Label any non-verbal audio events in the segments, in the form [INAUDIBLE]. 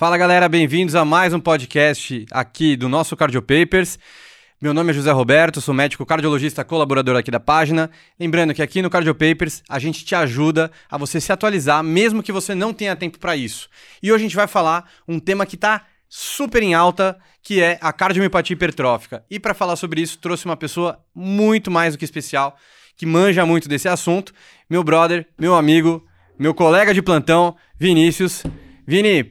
Fala galera, bem-vindos a mais um podcast aqui do nosso Cardio Papers. Meu nome é José Roberto, sou médico cardiologista colaborador aqui da página. Lembrando que aqui no Cardio Papers a gente te ajuda a você se atualizar, mesmo que você não tenha tempo para isso. E hoje a gente vai falar um tema que está super em alta, que é a cardiomiopatia hipertrófica. E para falar sobre isso, trouxe uma pessoa muito mais do que especial, que manja muito desse assunto, meu brother, meu amigo, meu colega de plantão, Vinícius. Vini,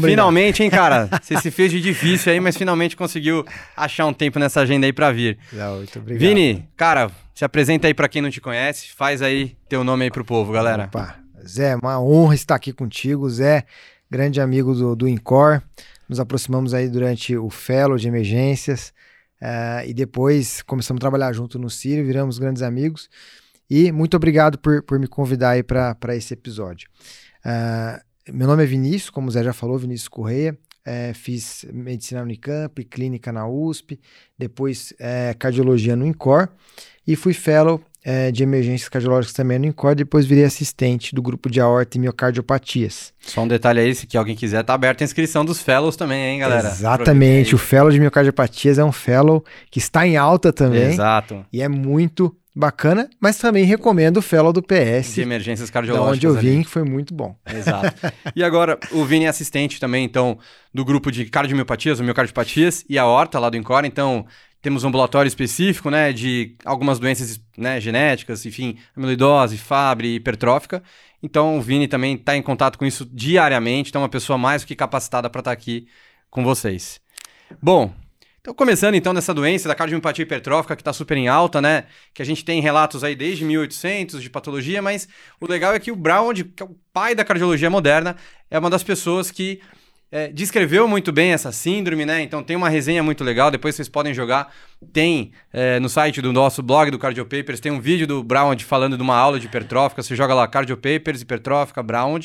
finalmente, hein, cara? [LAUGHS] Você se fez de difícil aí, mas finalmente conseguiu achar um tempo nessa agenda aí para vir. Não, muito obrigado. Vini, cara, se apresenta aí para quem não te conhece, faz aí teu nome aí pro povo, galera. Opa. Zé, uma honra estar aqui contigo. Zé, grande amigo do, do Incor. Nos aproximamos aí durante o Fellow de Emergências. Uh, e depois começamos a trabalhar junto no Sírio, viramos grandes amigos. E muito obrigado por, por me convidar aí para esse episódio. Uh, meu nome é Vinícius, como o Zé já falou, Vinícius Correia. É, fiz medicina na Unicamp, clínica na USP, depois é, cardiologia no INCOR e fui fellow é, de emergências cardiológicas também no INCOR, depois virei assistente do grupo de aorta e miocardiopatias. Só um detalhe aí, se alguém quiser, tá aberta a inscrição dos fellows também, hein, galera? Exatamente, o fellow de miocardiopatias é um fellow que está em alta também. Exato. E é muito bacana, mas também recomendo o Fellow do PS. De emergências cardiológicas. De onde eu vim, ali. que foi muito bom. Exato. [LAUGHS] e agora, o Vini é assistente também, então, do grupo de cardiomiopatias, miocardiopatias, e a horta lá do Encore, então... Temos um ambulatório específico, né, de algumas doenças né, genéticas, enfim, amiloidose, Fabry, hipertrófica. Então, o Vini também está em contato com isso diariamente, então é uma pessoa mais do que capacitada para estar tá aqui com vocês. Bom, então, começando então nessa doença da cardiomiopatia hipertrófica que está super em alta, né? Que a gente tem relatos aí desde 1800 de patologia, mas o legal é que o Brown, que é o pai da cardiologia moderna, é uma das pessoas que é, descreveu muito bem essa síndrome, né? Então tem uma resenha muito legal, depois vocês podem jogar. Tem é, no site do nosso blog do Cardio Papers, tem um vídeo do Brown falando de uma aula de hipertrófica. Você joga lá Cardio Papers, hipertrófica, Brown,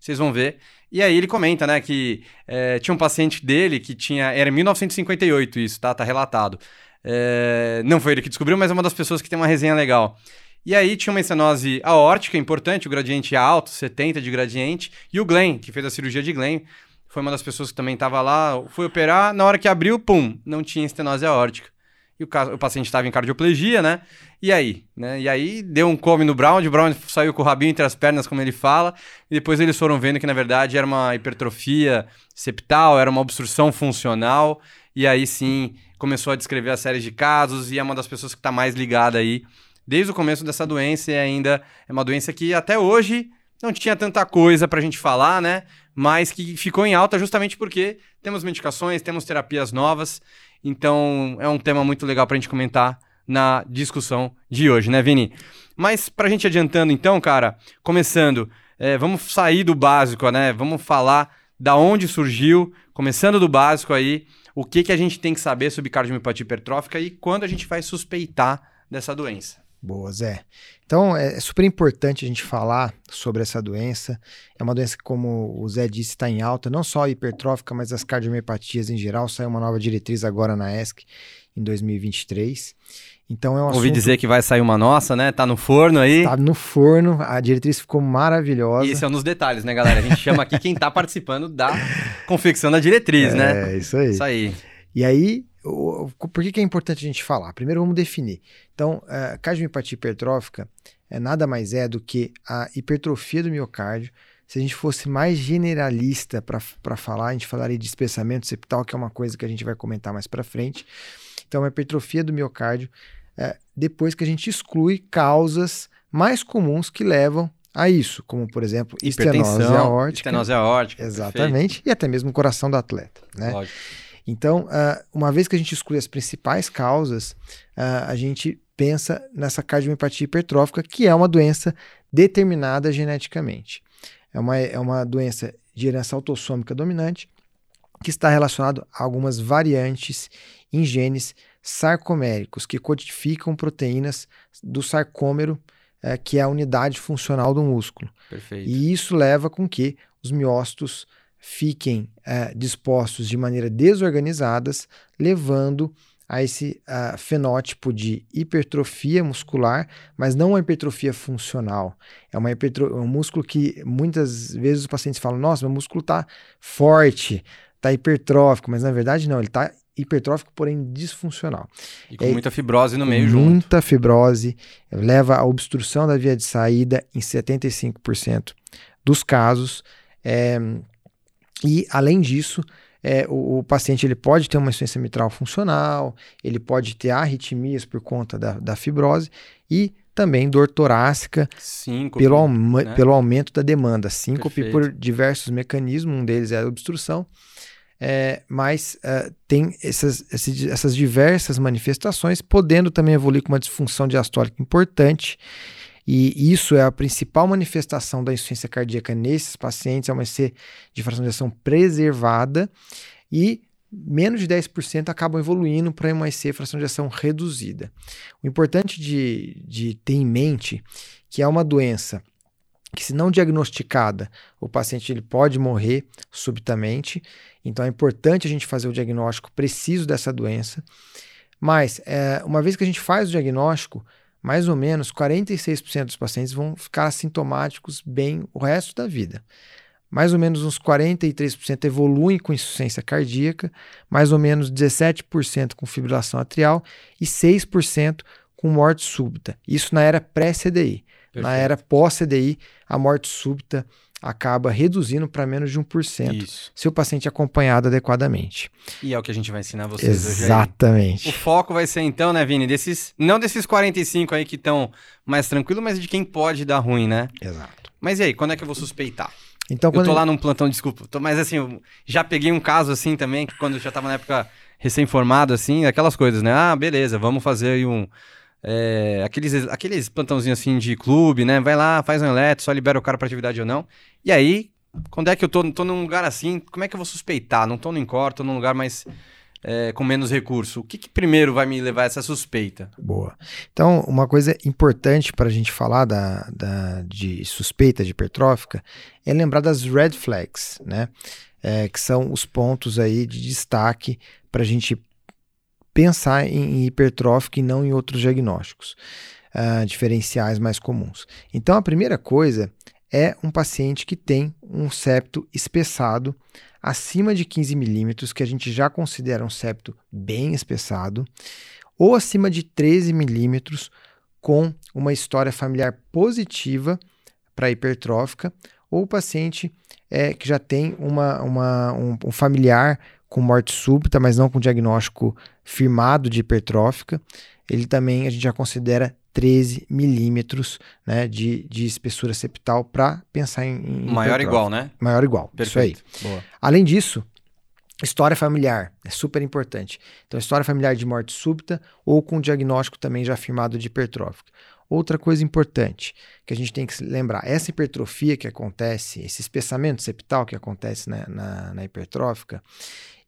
vocês vão ver. E aí ele comenta, né, que é, tinha um paciente dele que tinha. Era em 1958 isso, tá? Tá relatado. É, não foi ele que descobriu, mas é uma das pessoas que tem uma resenha legal. E aí tinha uma estenose aórtica importante, o gradiente alto, 70 de gradiente, e o Glenn, que fez a cirurgia de Glenn, foi uma das pessoas que também estava lá, foi operar, na hora que abriu, pum, não tinha estenose aórtica e o, o paciente estava em cardioplegia, né? E aí? Né? E aí deu um come no Brown, o Brown saiu com o rabinho entre as pernas, como ele fala, e depois eles foram vendo que na verdade era uma hipertrofia septal, era uma obstrução funcional, e aí sim começou a descrever a série de casos, e é uma das pessoas que está mais ligada aí desde o começo dessa doença, e ainda é uma doença que até hoje não tinha tanta coisa para a gente falar, né? Mas que ficou em alta justamente porque temos medicações, temos terapias novas então é um tema muito legal para a gente comentar na discussão de hoje, né, Vini? Mas para a gente adiantando, então, cara, começando, é, vamos sair do básico, né? Vamos falar da onde surgiu, começando do básico aí, o que, que a gente tem que saber sobre cardiomiopatia hipertrófica e quando a gente vai suspeitar dessa doença. Boa, Zé. Então, é, é super importante a gente falar sobre essa doença. É uma doença que, como o Zé disse, está em alta, não só a hipertrófica, mas as cardiomiopatias em geral. Saiu uma nova diretriz agora na ESC em 2023. Então é um Ouvi assunto... dizer que vai sair uma nossa, né? Tá no forno aí. Tá no forno, a diretriz ficou maravilhosa. E isso é um dos detalhes, né, galera? A gente chama aqui quem tá participando da confecção da diretriz, [LAUGHS] é, né? É, isso aí. Isso aí. E aí, por que, que é importante a gente falar? Primeiro vamos definir. Então, a cardiomiopatia hipertrófica é nada mais é do que a hipertrofia do miocárdio. Se a gente fosse mais generalista para falar, a gente falaria de espessamento septal, que é uma coisa que a gente vai comentar mais para frente. Então, a hipertrofia do miocárdio, é, depois que a gente exclui causas mais comuns que levam a isso, como por exemplo, estenose aórtica. Estenose aórtica. Exatamente, perfeito. e até mesmo o coração do atleta. Né? Lógico. Então, uh, uma vez que a gente exclui as principais causas, uh, a gente pensa nessa cardiomiopatia hipertrófica, que é uma doença determinada geneticamente. É uma, é uma doença de herança autossômica dominante que está relacionado a algumas variantes em genes sarcoméricos que codificam proteínas do sarcômero, uh, que é a unidade funcional do músculo. Perfeito. E isso leva com que os miócitos fiquem é, dispostos de maneira desorganizadas, levando a esse uh, fenótipo de hipertrofia muscular, mas não uma hipertrofia funcional. É uma hipertro... um músculo que muitas vezes os pacientes falam: nossa, meu músculo está forte, está hipertrófico, mas na verdade não, ele está hipertrófico, porém disfuncional. E com é, muita fibrose no meio muita junto. Muita fibrose, leva à obstrução da via de saída em 75% dos casos. É, e, além disso, é, o, o, paciente ele pode ter uma insuficiência mitral funcional, ele pode ter arritmias por conta da, da fibrose e também dor torácica síncope, pelo, né? pelo aumento da demanda. Síncope Perfeito. por diversos mecanismos, um deles é a obstrução, é, mas uh, tem essas, essas diversas manifestações, podendo também evoluir com uma disfunção diastólica importante e isso é a principal manifestação da insuficiência cardíaca nesses pacientes, é uma EC de fração de ação preservada e menos de 10% acabam evoluindo para uma EC fração de ação reduzida. O importante de, de ter em mente que é uma doença que se não diagnosticada, o paciente ele pode morrer subitamente. Então é importante a gente fazer o diagnóstico preciso dessa doença. Mas é, uma vez que a gente faz o diagnóstico, mais ou menos 46% dos pacientes vão ficar assintomáticos bem o resto da vida. Mais ou menos uns 43% evoluem com insuficiência cardíaca, mais ou menos 17% com fibrilação atrial e 6% com morte súbita. Isso na era pré-CDI. Na era pós-CDI, a morte súbita acaba reduzindo para menos de 1% Isso. se o paciente é acompanhado adequadamente. E é o que a gente vai ensinar vocês Exatamente. hoje. O foco vai ser então, né, Vini, desses não desses 45 aí que estão mais tranquilo, mas de quem pode dar ruim, né? Exato. Mas e aí, quando é que eu vou suspeitar? Então, eu tô lá num plantão, desculpa, tô, mas assim, já peguei um caso assim também, que quando eu já tava na época recém-formado, assim, aquelas coisas, né? Ah, beleza, vamos fazer aí um é, aqueles, aqueles plantãozinhos assim de clube, né? Vai lá, faz um eletro, só libera o cara pra atividade ou não. E aí, quando é que eu tô, tô num lugar assim, como é que eu vou suspeitar? Não tô no Incor, tô num lugar mais. É, com menos recurso. O que, que, primeiro vai me levar a essa suspeita? Boa. Então, uma coisa importante para a gente falar da, da, de suspeita de hipertrófica é lembrar das red flags, né? É, que são os pontos aí de destaque para a gente pensar em hipertrófico e não em outros diagnósticos uh, diferenciais mais comuns. Então, a primeira coisa é um paciente que tem um septo espessado acima de 15 milímetros, que a gente já considera um septo bem espessado, ou acima de 13 milímetros, com uma história familiar positiva para hipertrófica, ou o paciente é, que já tem uma, uma um, um familiar com morte súbita, mas não com diagnóstico firmado de hipertrófica. Ele também a gente já considera 13 milímetros né, de, de espessura septal para pensar em, em Maior igual, né? Maior igual, Perfeito. isso aí. Boa. Além disso, história familiar é super importante. Então, história familiar de morte súbita ou com diagnóstico também já firmado de hipertrófica. Outra coisa importante que a gente tem que lembrar: essa hipertrofia que acontece, esse espessamento septal que acontece na, na, na hipertrófica,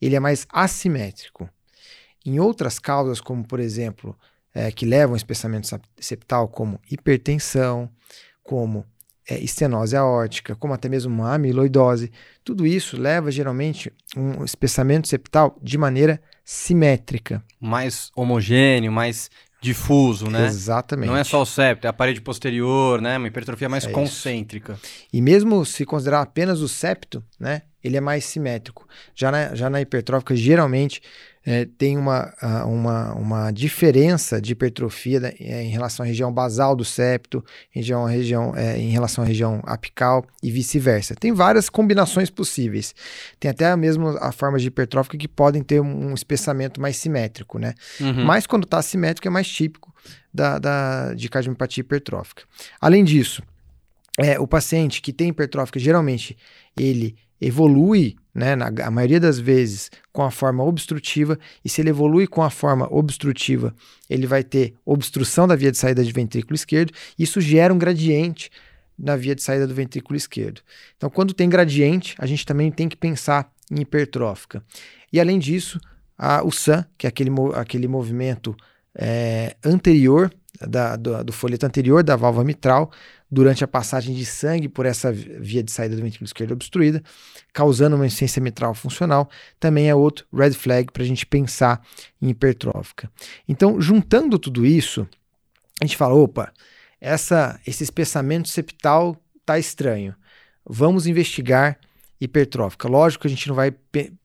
ele é mais assimétrico. Em outras causas, como por exemplo, é, que levam ao espessamento septal, como hipertensão, como é, estenose aórtica, como até mesmo uma amiloidose, tudo isso leva geralmente um espessamento septal de maneira simétrica. Mais homogêneo, mais difuso, né? Exatamente. Não é só o septo, é a parede posterior, né? Uma hipertrofia mais é concêntrica. Isso. E mesmo se considerar apenas o septo, né? Ele é mais simétrico. Já na, já na hipertrófica, geralmente, é, tem uma, uma, uma diferença de hipertrofia né, é, em relação à região basal do septo, região, região, é, em relação à região apical e vice-versa. Tem várias combinações possíveis. Tem até a mesma a forma de hipertrófica que podem ter um, espessamento mais simétrico, né? Uhum. Mas quando está simétrico é mais típico da, da, de cardiomiopatia hipertrófica. Além disso, é, o paciente que tem hipertrófica, geralmente, ele evolui, né, na, a maioria das vezes, com a forma obstrutiva, e se ele evolui com a forma obstrutiva, ele vai ter obstrução da via de saída de ventrículo esquerdo, isso gera um gradiente na via de saída do ventrículo esquerdo. Então, quando tem gradiente, a gente também tem que pensar em hipertrófica. E além disso, a, o SAM, que é aquele, aquele movimento é, anterior da, do, do folheto anterior da válvula mitral durante a passagem de sangue por essa via de saída do ventrículo esquerdo obstruída, causando uma insuficiência mitral funcional, também é outro red flag para a gente pensar em hipertrófica. Então, juntando tudo isso, a gente fala, opa, essa, esse espessamento septal tá estranho. Vamos investigar hipertrófica. Lógico que a gente não vai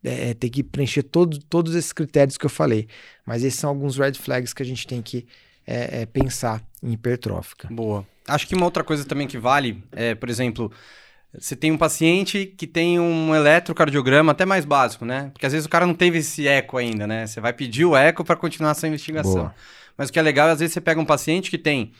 é, ter que preencher todo, todos esses critérios que eu falei, mas esses são alguns red flags que a gente tem que é, é, pensar em hipertrófica. Boa. Acho que uma outra coisa também que vale é, por exemplo, você tem um paciente que tem um eletrocardiograma até mais básico, né? Porque às vezes o cara não teve esse eco ainda, né? Você vai pedir o eco para continuar a sua investigação. Boa. Mas o que é legal, às vezes você pega um paciente que tem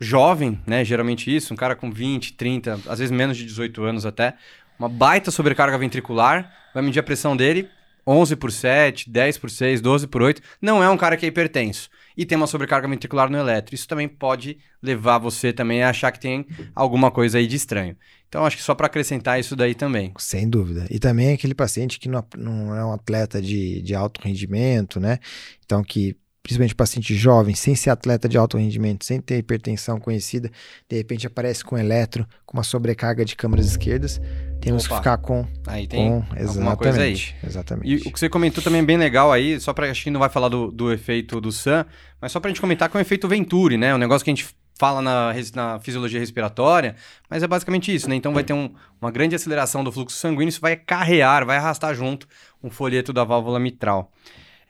jovem, né? Geralmente isso, um cara com 20, 30, às vezes menos de 18 anos até, uma baita sobrecarga ventricular, vai medir a pressão dele 11 por 7, 10 por 6, 12 por 8. Não é um cara que é hipertenso. E tem uma sobrecarga ventricular no eletro. Isso também pode levar você também a achar que tem alguma coisa aí de estranho. Então, acho que só para acrescentar isso daí também. Sem dúvida. E também aquele paciente que não, não é um atleta de, de alto rendimento, né? Então, que principalmente paciente jovem, sem ser atleta de alto rendimento, sem ter hipertensão conhecida, de repente aparece com eletro, com uma sobrecarga de câmaras esquerdas, temos Opa. que ficar com. Aí tem com, alguma coisa aí. Exatamente. E o que você comentou também é bem legal aí, só para acho que não vai falar do, do efeito do SAM, mas só para a gente comentar que é o efeito Venturi, né? Um negócio que a gente fala na, na fisiologia respiratória, mas é basicamente isso, né? Então vai ter um, uma grande aceleração do fluxo sanguíneo, isso vai carrear, vai arrastar junto um folheto da válvula mitral.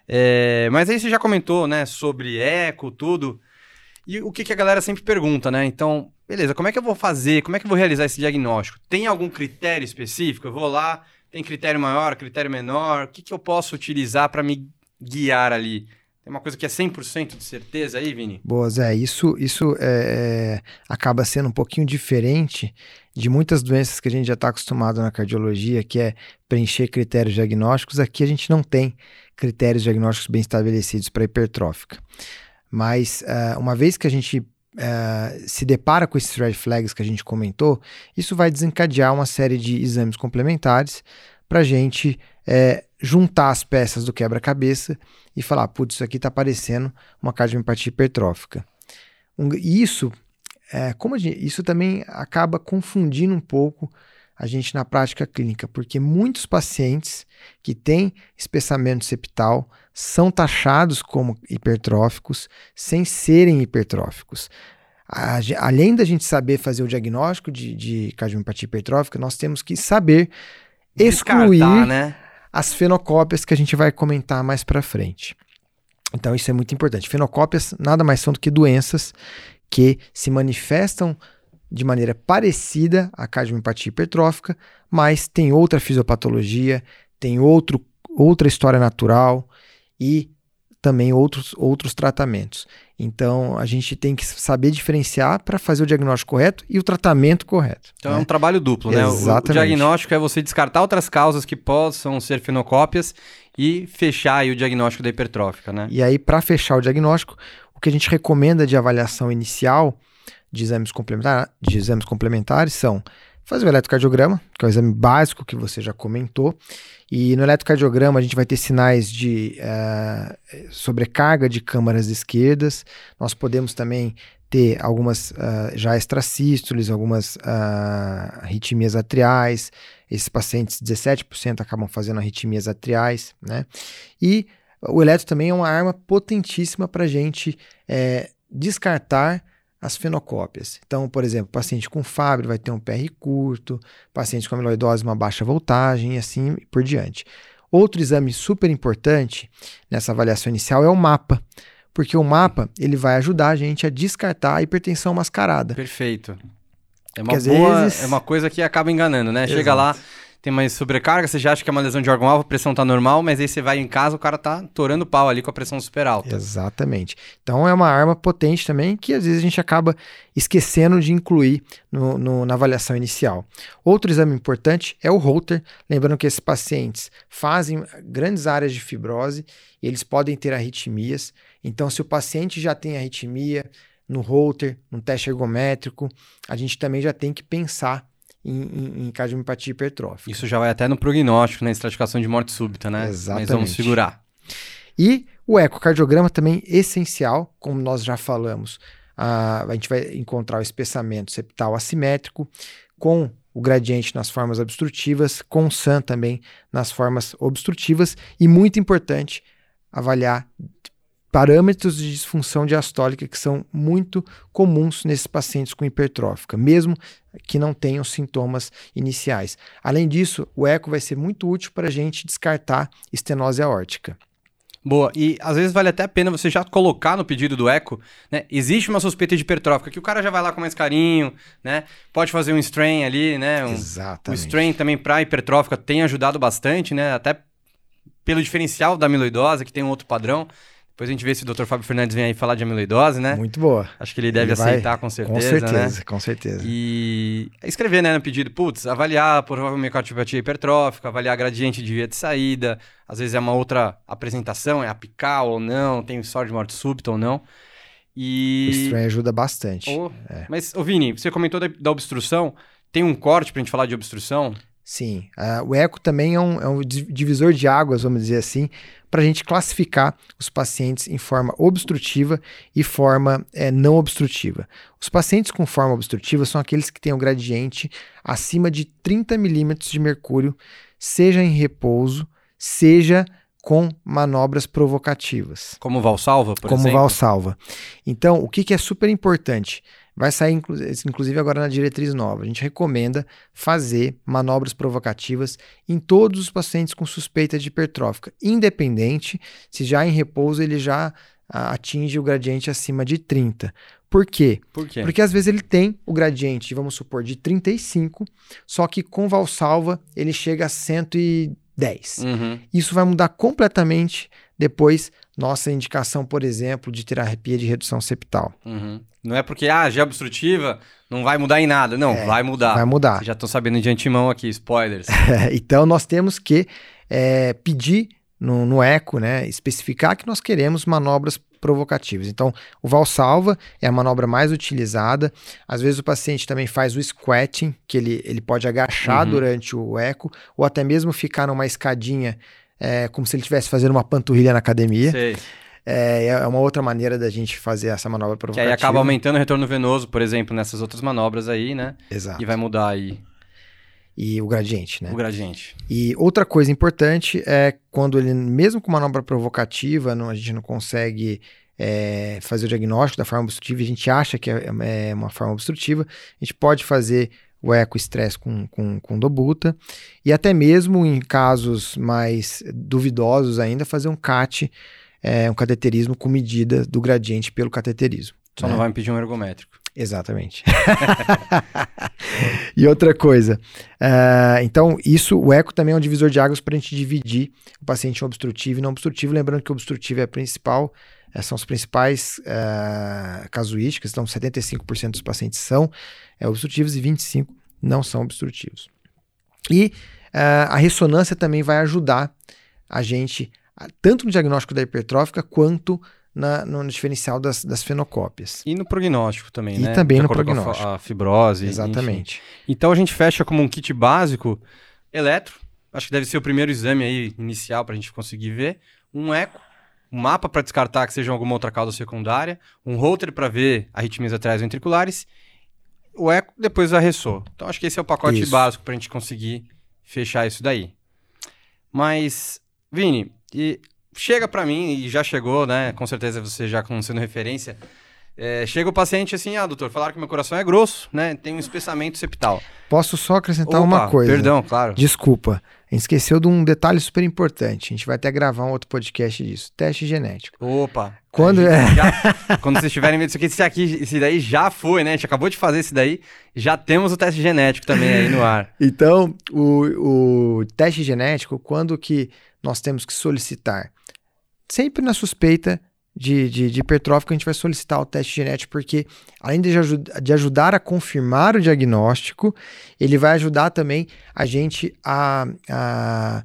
É, mas aí você já comentou, né, sobre eco, tudo. E o que, que a galera sempre pergunta, né? Então, beleza, como é que eu vou fazer? Como é que eu vou realizar esse diagnóstico? Tem algum critério específico? Eu vou lá, tem critério maior, critério menor? O que, que eu posso utilizar para me guiar ali? Tem uma coisa que é 100% de certeza aí, Vini? Boa, Zé. Isso, isso é, é, acaba sendo um pouquinho diferente de muitas doenças que a gente já está acostumado na cardiologia, que é preencher critérios diagnósticos. Aqui a gente não tem critérios diagnósticos bem estabelecidos para hipertrófica. Mas uh, uma vez que a gente uh, se depara com esses red flags que a gente comentou, isso vai desencadear uma série de exames complementares para a gente uh, juntar as peças do quebra-cabeça e falar, putz, isso aqui está parecendo uma cardiomipatia hipertrófica. Um, isso, é, como gente, isso também acaba confundindo um pouco a gente na prática clínica, porque muitos pacientes que têm espessamento septal são taxados como hipertróficos sem serem hipertróficos. A, além da gente saber fazer o diagnóstico de, de cardiomipatia hipertrófica, nós temos que saber excluir né? as fenocópias que a gente vai comentar mais para frente. Então isso é muito importante. Fenocópias nada mais são do que doenças que se manifestam de maneira parecida à cardiomiopatia hipertrófica, mas tem outra fisiopatologia, tem outro, outra história natural e também outros, outros tratamentos. Então a gente tem que saber diferenciar para fazer o diagnóstico correto e o tratamento correto. Então né? é um trabalho duplo, né? Exatamente. O, o diagnóstico é você descartar outras causas que possam ser fenocópias e fechar o diagnóstico da hipertrófica, né? E aí, para fechar o diagnóstico, o que a gente recomenda de avaliação inicial de exames, complementar, de exames complementares são fazer o eletrocardiograma, que é o exame básico que você já comentou. E no eletrocardiograma a gente vai ter sinais de uh, sobrecarga de câmaras esquerdas. Nós podemos também ter algumas uh, já extrasístoles, algumas uh, arritmias atriais. Esses pacientes, 17% acabam fazendo arritmias atriais, né? E o eletro também é uma arma potentíssima para a gente é, descartar as fenocópias. Então, por exemplo, paciente com Fabry vai ter um PR curto, paciente com amiloidose uma baixa voltagem e assim por diante. Outro exame super importante nessa avaliação inicial é o mapa, porque o mapa ele vai ajudar a gente a descartar a hipertensão mascarada. Perfeito. É uma, boa, vezes... é uma coisa que acaba enganando, né? Exato. Chega lá, tem mais sobrecarga, você já acha que é uma lesão de órgão-alvo, a pressão tá normal, mas aí você vai em casa, o cara tá torando pau ali com a pressão super alta. Exatamente. Então é uma arma potente também que às vezes a gente acaba esquecendo de incluir no, no, na avaliação inicial. Outro exame importante é o Holter, lembrando que esses pacientes fazem grandes áreas de fibrose eles podem ter arritmias. Então, se o paciente já tem arritmia, no Holter, no teste ergométrico, a gente também já tem que pensar em, em, em cardiomipatia hipertrófica. Isso já vai até no prognóstico, na né? estratificação de morte súbita, né? Exatamente. Mas vamos segurar. E o ecocardiograma também essencial, como nós já falamos. a, a gente vai encontrar o espessamento septal assimétrico com o gradiente nas formas obstrutivas, com SAN também nas formas obstrutivas e muito importante avaliar parâmetros de disfunção diastólica que são muito comuns nesses pacientes com hipertrófica, mesmo que não tenham sintomas iniciais. Além disso, o eco vai ser muito útil para a gente descartar estenose aórtica. Boa, e às vezes vale até a pena você já colocar no pedido do eco, né? Existe uma suspeita de hipertrófica que o cara já vai lá com mais carinho, né? Pode fazer um strain ali, né? Um, Exatamente. O strain também para hipertrófica tem ajudado bastante, né? Até pelo diferencial da amiloidose, que tem um outro padrão. Depois a gente vê se o Dr. Fábio Fernandes vem aí falar de amiloidose, né? Muito boa. Acho que ele deve ele aceitar vai... com certeza. Com certeza, né? com certeza. E escrever, né, no pedido, putz, avaliar provavelmente cardiopatia hipertrófica, avaliar gradiente de via de saída. Às vezes é uma outra apresentação, é apical ou não, tem história de morte súbita ou não. E... O strain ajuda bastante. É. Mas, ô Vini, você comentou da, da obstrução. Tem um corte pra gente falar de obstrução? Sim. Uh, o eco também é um, é um divisor de águas, vamos dizer assim, para a gente classificar os pacientes em forma obstrutiva e forma é, não obstrutiva. Os pacientes com forma obstrutiva são aqueles que têm um gradiente acima de 30 milímetros de mercúrio, seja em repouso, seja com manobras provocativas. Como Valsalva, por Como exemplo? Como Valsalva. Então, o que, que é super importante? Vai sair, inclusive, agora na diretriz nova. A gente recomenda fazer manobras provocativas em todos os pacientes com suspeita de hipertrófica, independente se já em repouso ele já atinge o gradiente acima de 30. Por quê? Por quê? Porque às vezes ele tem o gradiente, vamos supor, de 35, só que com Valsalva ele chega a 110. Uhum. Isso vai mudar completamente depois nossa indicação, por exemplo, de terapia de redução septal. Uhum. Não é porque, ah, já é obstrutiva, não vai mudar em nada. Não, é, vai mudar. Vai mudar. Vocês já estão sabendo de antemão aqui, spoilers. [LAUGHS] então, nós temos que é, pedir no, no eco, né, especificar que nós queremos manobras provocativas. Então, o Valsalva é a manobra mais utilizada. Às vezes o paciente também faz o squatting, que ele, ele pode agachar uhum. durante o eco, ou até mesmo ficar numa escadinha, é, como se ele estivesse fazendo uma panturrilha na academia. Sei. É, é uma outra maneira da gente fazer essa manobra provocativa. Que aí acaba aumentando o retorno venoso, por exemplo, nessas outras manobras aí, né? Exato. E vai mudar aí. E o gradiente, né? O gradiente. E outra coisa importante é quando ele, mesmo com manobra provocativa, não, a gente não consegue é, fazer o diagnóstico da forma obstrutiva, a gente acha que é, é uma forma obstrutiva, a gente pode fazer o eco-estresse com, com, com dobuta e até mesmo em casos mais duvidosos ainda, fazer um CAT é, um cateterismo com medida do gradiente pelo cateterismo. Só né? não vai me pedir um ergométrico. Exatamente. [LAUGHS] e outra coisa, uh, então isso, o eco também é um divisor de águas para a gente dividir o paciente obstrutivo e não obstrutivo, lembrando que o obstrutivo é a principal, uh, são as principais uh, casuísticas, então 75% dos pacientes são obstrutivos e 25% não são obstrutivos. E a ressonância também vai ajudar a gente tanto no diagnóstico da hipertrófica quanto na, no diferencial das, das fenocópias. E no prognóstico também, e né? E também no prognóstico. A, a, fibrose. Exatamente. Enfim. Então a gente fecha como um kit básico eletro, acho que deve ser o primeiro exame aí inicial para a gente conseguir ver, um eco, um mapa para descartar que seja alguma outra causa secundária, um holter para ver arritmias atrás ventriculares, o eco, depois a ressor. Então acho que esse é o pacote isso. básico para a gente conseguir fechar isso daí. Mas, Vini, e chega para mim, e já chegou, né? Com certeza você já como sendo referência. É, chega o paciente assim, ah, doutor, falaram que meu coração é grosso, né? Tem um espessamento septal. Posso só acrescentar Opa, uma coisa? Perdão, claro. Desculpa. A gente esqueceu de um detalhe super importante. A gente vai até gravar um outro podcast disso. Teste genético. Opa. Quando é. Já, quando vocês estiverem vendo isso aqui, esse aqui, esse daí já foi, né? A gente acabou de fazer esse daí. Já temos o teste genético também aí no ar. [LAUGHS] Então, o, o teste genético, quando que nós temos que solicitar? Sempre na suspeita de, de, de hipertrófico, a gente vai solicitar o teste genético, porque além de, de ajudar a confirmar o diagnóstico, ele vai ajudar também a gente a, a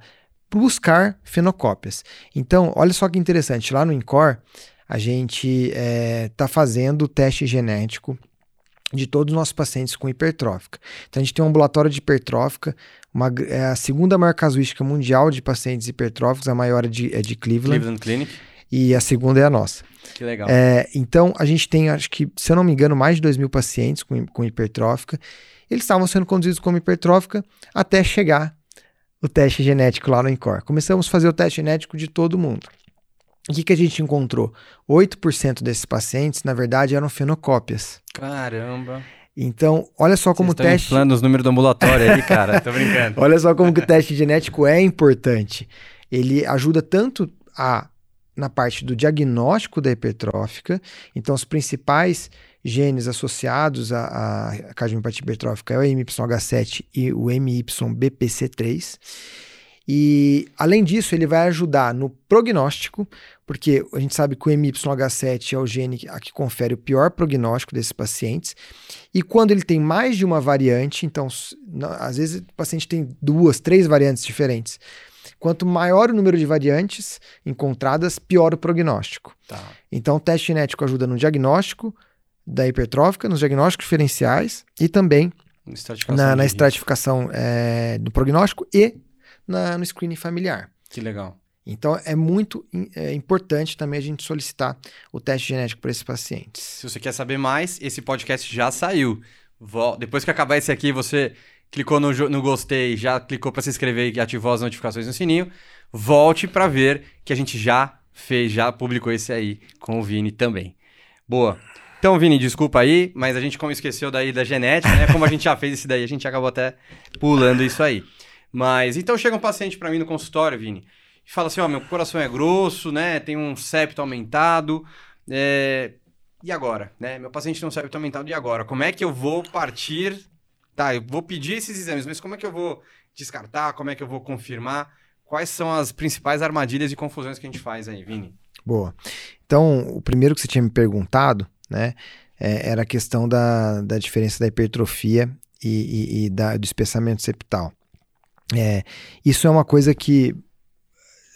buscar fenocópias. Então, olha só que interessante, lá no INCOR, a gente está é, fazendo o teste genético de todos os nossos pacientes com hipertrófica. Então, a gente tem um ambulatório de hipertrófica, uma, é a segunda maior casuística mundial de pacientes hipertróficos, a maior é de, é de Cleveland. Cleveland Clinic. E a segunda é a nossa. Que legal. É, então, a gente tem, acho que, se eu não me engano, mais de 2 mil pacientes com, com hipertrófica. Eles estavam sendo conduzidos como hipertrófica até chegar o teste genético lá no INCOR. Começamos a fazer o teste genético de todo mundo. O que, que a gente encontrou? 8% desses pacientes, na verdade, eram fenocópias. Caramba. Então, olha só como o Vocês estão teste. inflando os números do ambulatório aí, cara. Tô brincando. [LAUGHS] Olha só como que o teste genético é importante. Ele ajuda tanto a na parte do diagnóstico da hipertrófica. Então, os principais genes associados à, à hipertrófica é o MYH7 e o MYBPC3. E, além disso, ele vai ajudar no prognóstico, porque a gente sabe que o MYH7 é o gene a que confere o pior prognóstico desses pacientes. E quando ele tem mais de uma variante, então, às vezes o paciente tem duas, três variantes diferentes. Quanto maior o número de variantes encontradas, pior o prognóstico. Tá. Então, o teste genético ajuda no diagnóstico da hipertrófica, nos diagnósticos diferenciais e também Estratificação na, na estratificação é, do prognóstico e na- no screening familiar. Que legal. Então, é muito é, importante também a gente solicitar o teste genético para esses pacientes. Se você quer saber mais, esse podcast já saiu. Vol- Depois que acabar esse aqui, você clicou no, no gostei, já clicou para se inscrever e ativou as notificações no sininho. Volte para ver que a gente já fez, já publicou esse aí com o Vini também. Boa. Então, Vini, desculpa aí, mas a gente como esqueceu daí da genética, né? Como a gente já fez esse daí, a gente acabou até pulando isso aí. Mas então chega um paciente para mim no consultório, Vini, e fala assim: ó, meu coração é grosso, né? Tem um septo aumentado. é, E agora, né? Meu paciente tem um septo aumentado, e agora? Como é que eu vou partir? Tá, eu vou pedir esses exames, mas como é que eu vou descartar? Como é que eu vou confirmar? Quais são as principais armadilhas e confusões que a gente faz aí, Vini? Boa. Então, o primeiro que você tinha me perguntado, né, é- era a questão da, da diferença da hipertrofia e, e- e da- do espessamento septal. É, isso é uma coisa que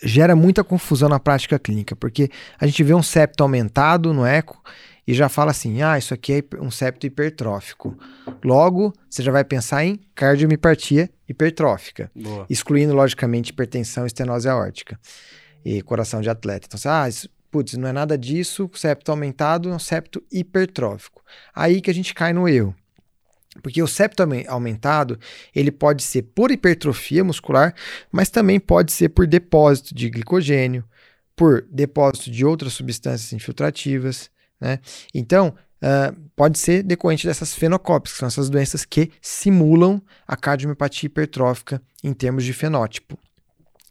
gera muita confusão na prática clínica, porque a gente vê um septo aumentado no eco e já fala assim, ah, isso aqui é um septo hipertrófico. Logo, você já vai pensar em cardiomiopatia hipertrófica Boa. excluindo, logicamente, hipertensão e estenose aórtica e coração de atleta. Então, você, ah, isso, putz, não é nada disso, o septo aumentado é um septo hipertrófico. Aí que a gente cai no erro. Porque o septo aumen- aumentado, ele pode ser por hipertrofia muscular, mas também pode ser por depósito de glicogênio, por depósito de outras substâncias infiltrativas, né? Então, ah, pode ser decorrente dessas fenocópias, que são essas doenças que simulam a cardiomiopatia hipertrófica em termos de fenótipo.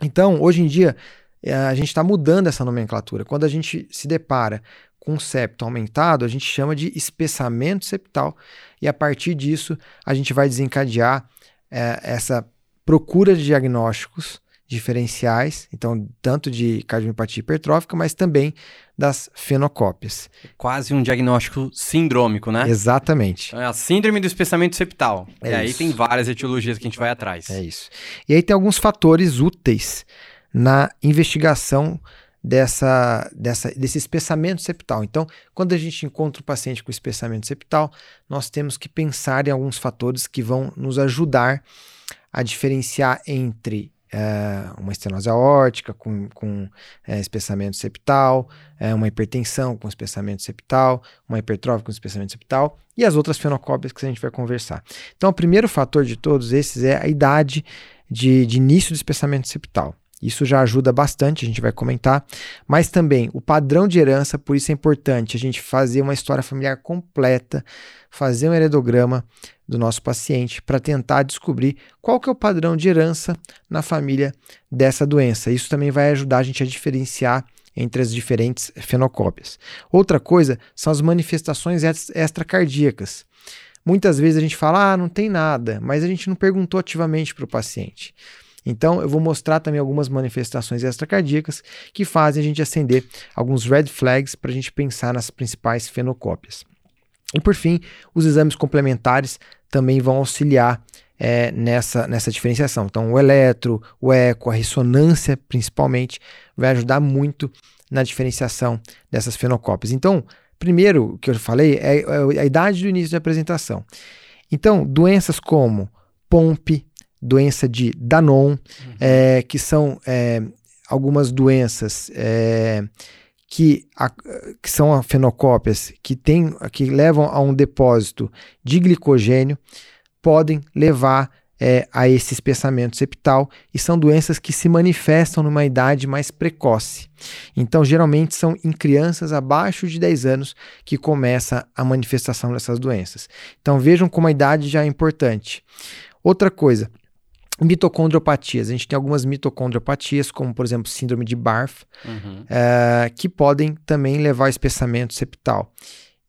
Então, hoje em dia, eh, a gente está mudando essa nomenclatura. Quando a gente se depara com septo aumentado, a gente chama de espessamento septal, e a partir disso, a gente vai desencadear eh, essa procura de diagnósticos diferenciais, então, tanto de cardiomiopatia hipertrófica, mas também das fenocópias. Quase um diagnóstico sindrômico, né? Exatamente. É a síndrome do espessamento septal. É e aí isso. tem várias etiologias que a gente vai atrás. É isso. E aí tem alguns fatores úteis na investigação dessa, dessa, desse espessamento septal. Então, quando a gente encontra um paciente com espessamento septal, nós temos que pensar em alguns fatores que vão nos ajudar a diferenciar entre eh, uma estenose aórtica com, com eh, espessamento septal, eh, uma hipertensão com espessamento septal, uma hipertrófica com espessamento septal e as outras fenocópias que a gente vai conversar. Então, o primeiro fator de todos esses é a idade de, de início do espessamento septal. Isso já ajuda bastante, a gente vai comentar, mas também o padrão de herança, por isso é importante a gente fazer uma história familiar completa, fazer um heredograma do nosso paciente para tentar descobrir qual que é o padrão de herança na família dessa doença. Isso também vai ajudar a gente a diferenciar entre as diferentes fenocópias. Outra coisa são as manifestações ex- extracardíacas. Muitas vezes a gente fala, ah, não tem nada, mas a gente não perguntou ativamente para o paciente. Então, eu vou mostrar também algumas manifestações extracardíacas que fazem a gente acender alguns red flags para a gente pensar nas principais fenocópias. E por fim, os exames complementares também vão auxiliar é, nessa, nessa diferenciação. Então, o eletro, o eco, a ressonância principalmente, vai ajudar muito na diferenciação dessas fenocópias. Então, primeiro que eu falei é, é a idade do início da apresentação. Então, doenças como POMP, doença de Danon, é, que são é, algumas doenças é, que, a, que são fenocópias que, tem, que levam a um depósito de glicogênio podem levar é, a esse espessamento septal e são doenças que se manifestam numa idade mais precoce. Então, geralmente são em crianças abaixo de 10 anos que começa a manifestação dessas doenças. Então, vejam como a idade já é importante. Outra coisa, mitocondriopatias. A gente tem algumas mitocondriopatias, como por exemplo síndrome de Barth, uhum. é, que podem também levar ao espessamento septal.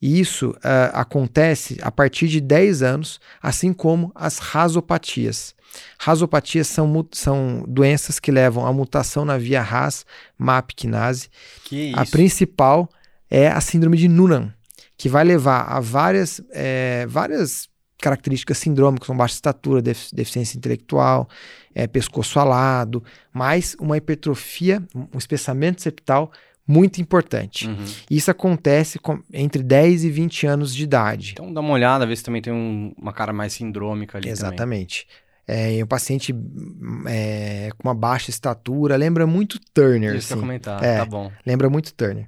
E isso uh, acontece a partir de 10 anos, assim como as rasopatias. Rasopatias são, são doenças que levam à mutação na via RAS, MAP, quinase. Que a principal é a síndrome de Noonan, que vai levar a várias, é, várias características sindrômicas, como baixa estatura, deficiência intelectual, é, pescoço alado, mais uma hipertrofia, um espessamento septal muito importante. Uhum. Isso acontece com, entre 10 e 20 anos de idade. Então dá uma olhada, ver se também tem um, uma cara mais sindrômica ali. Exatamente. É, um paciente é, com uma baixa estatura, lembra muito Turner. Isso assim. comentar, é, tá bom. Lembra muito Turner.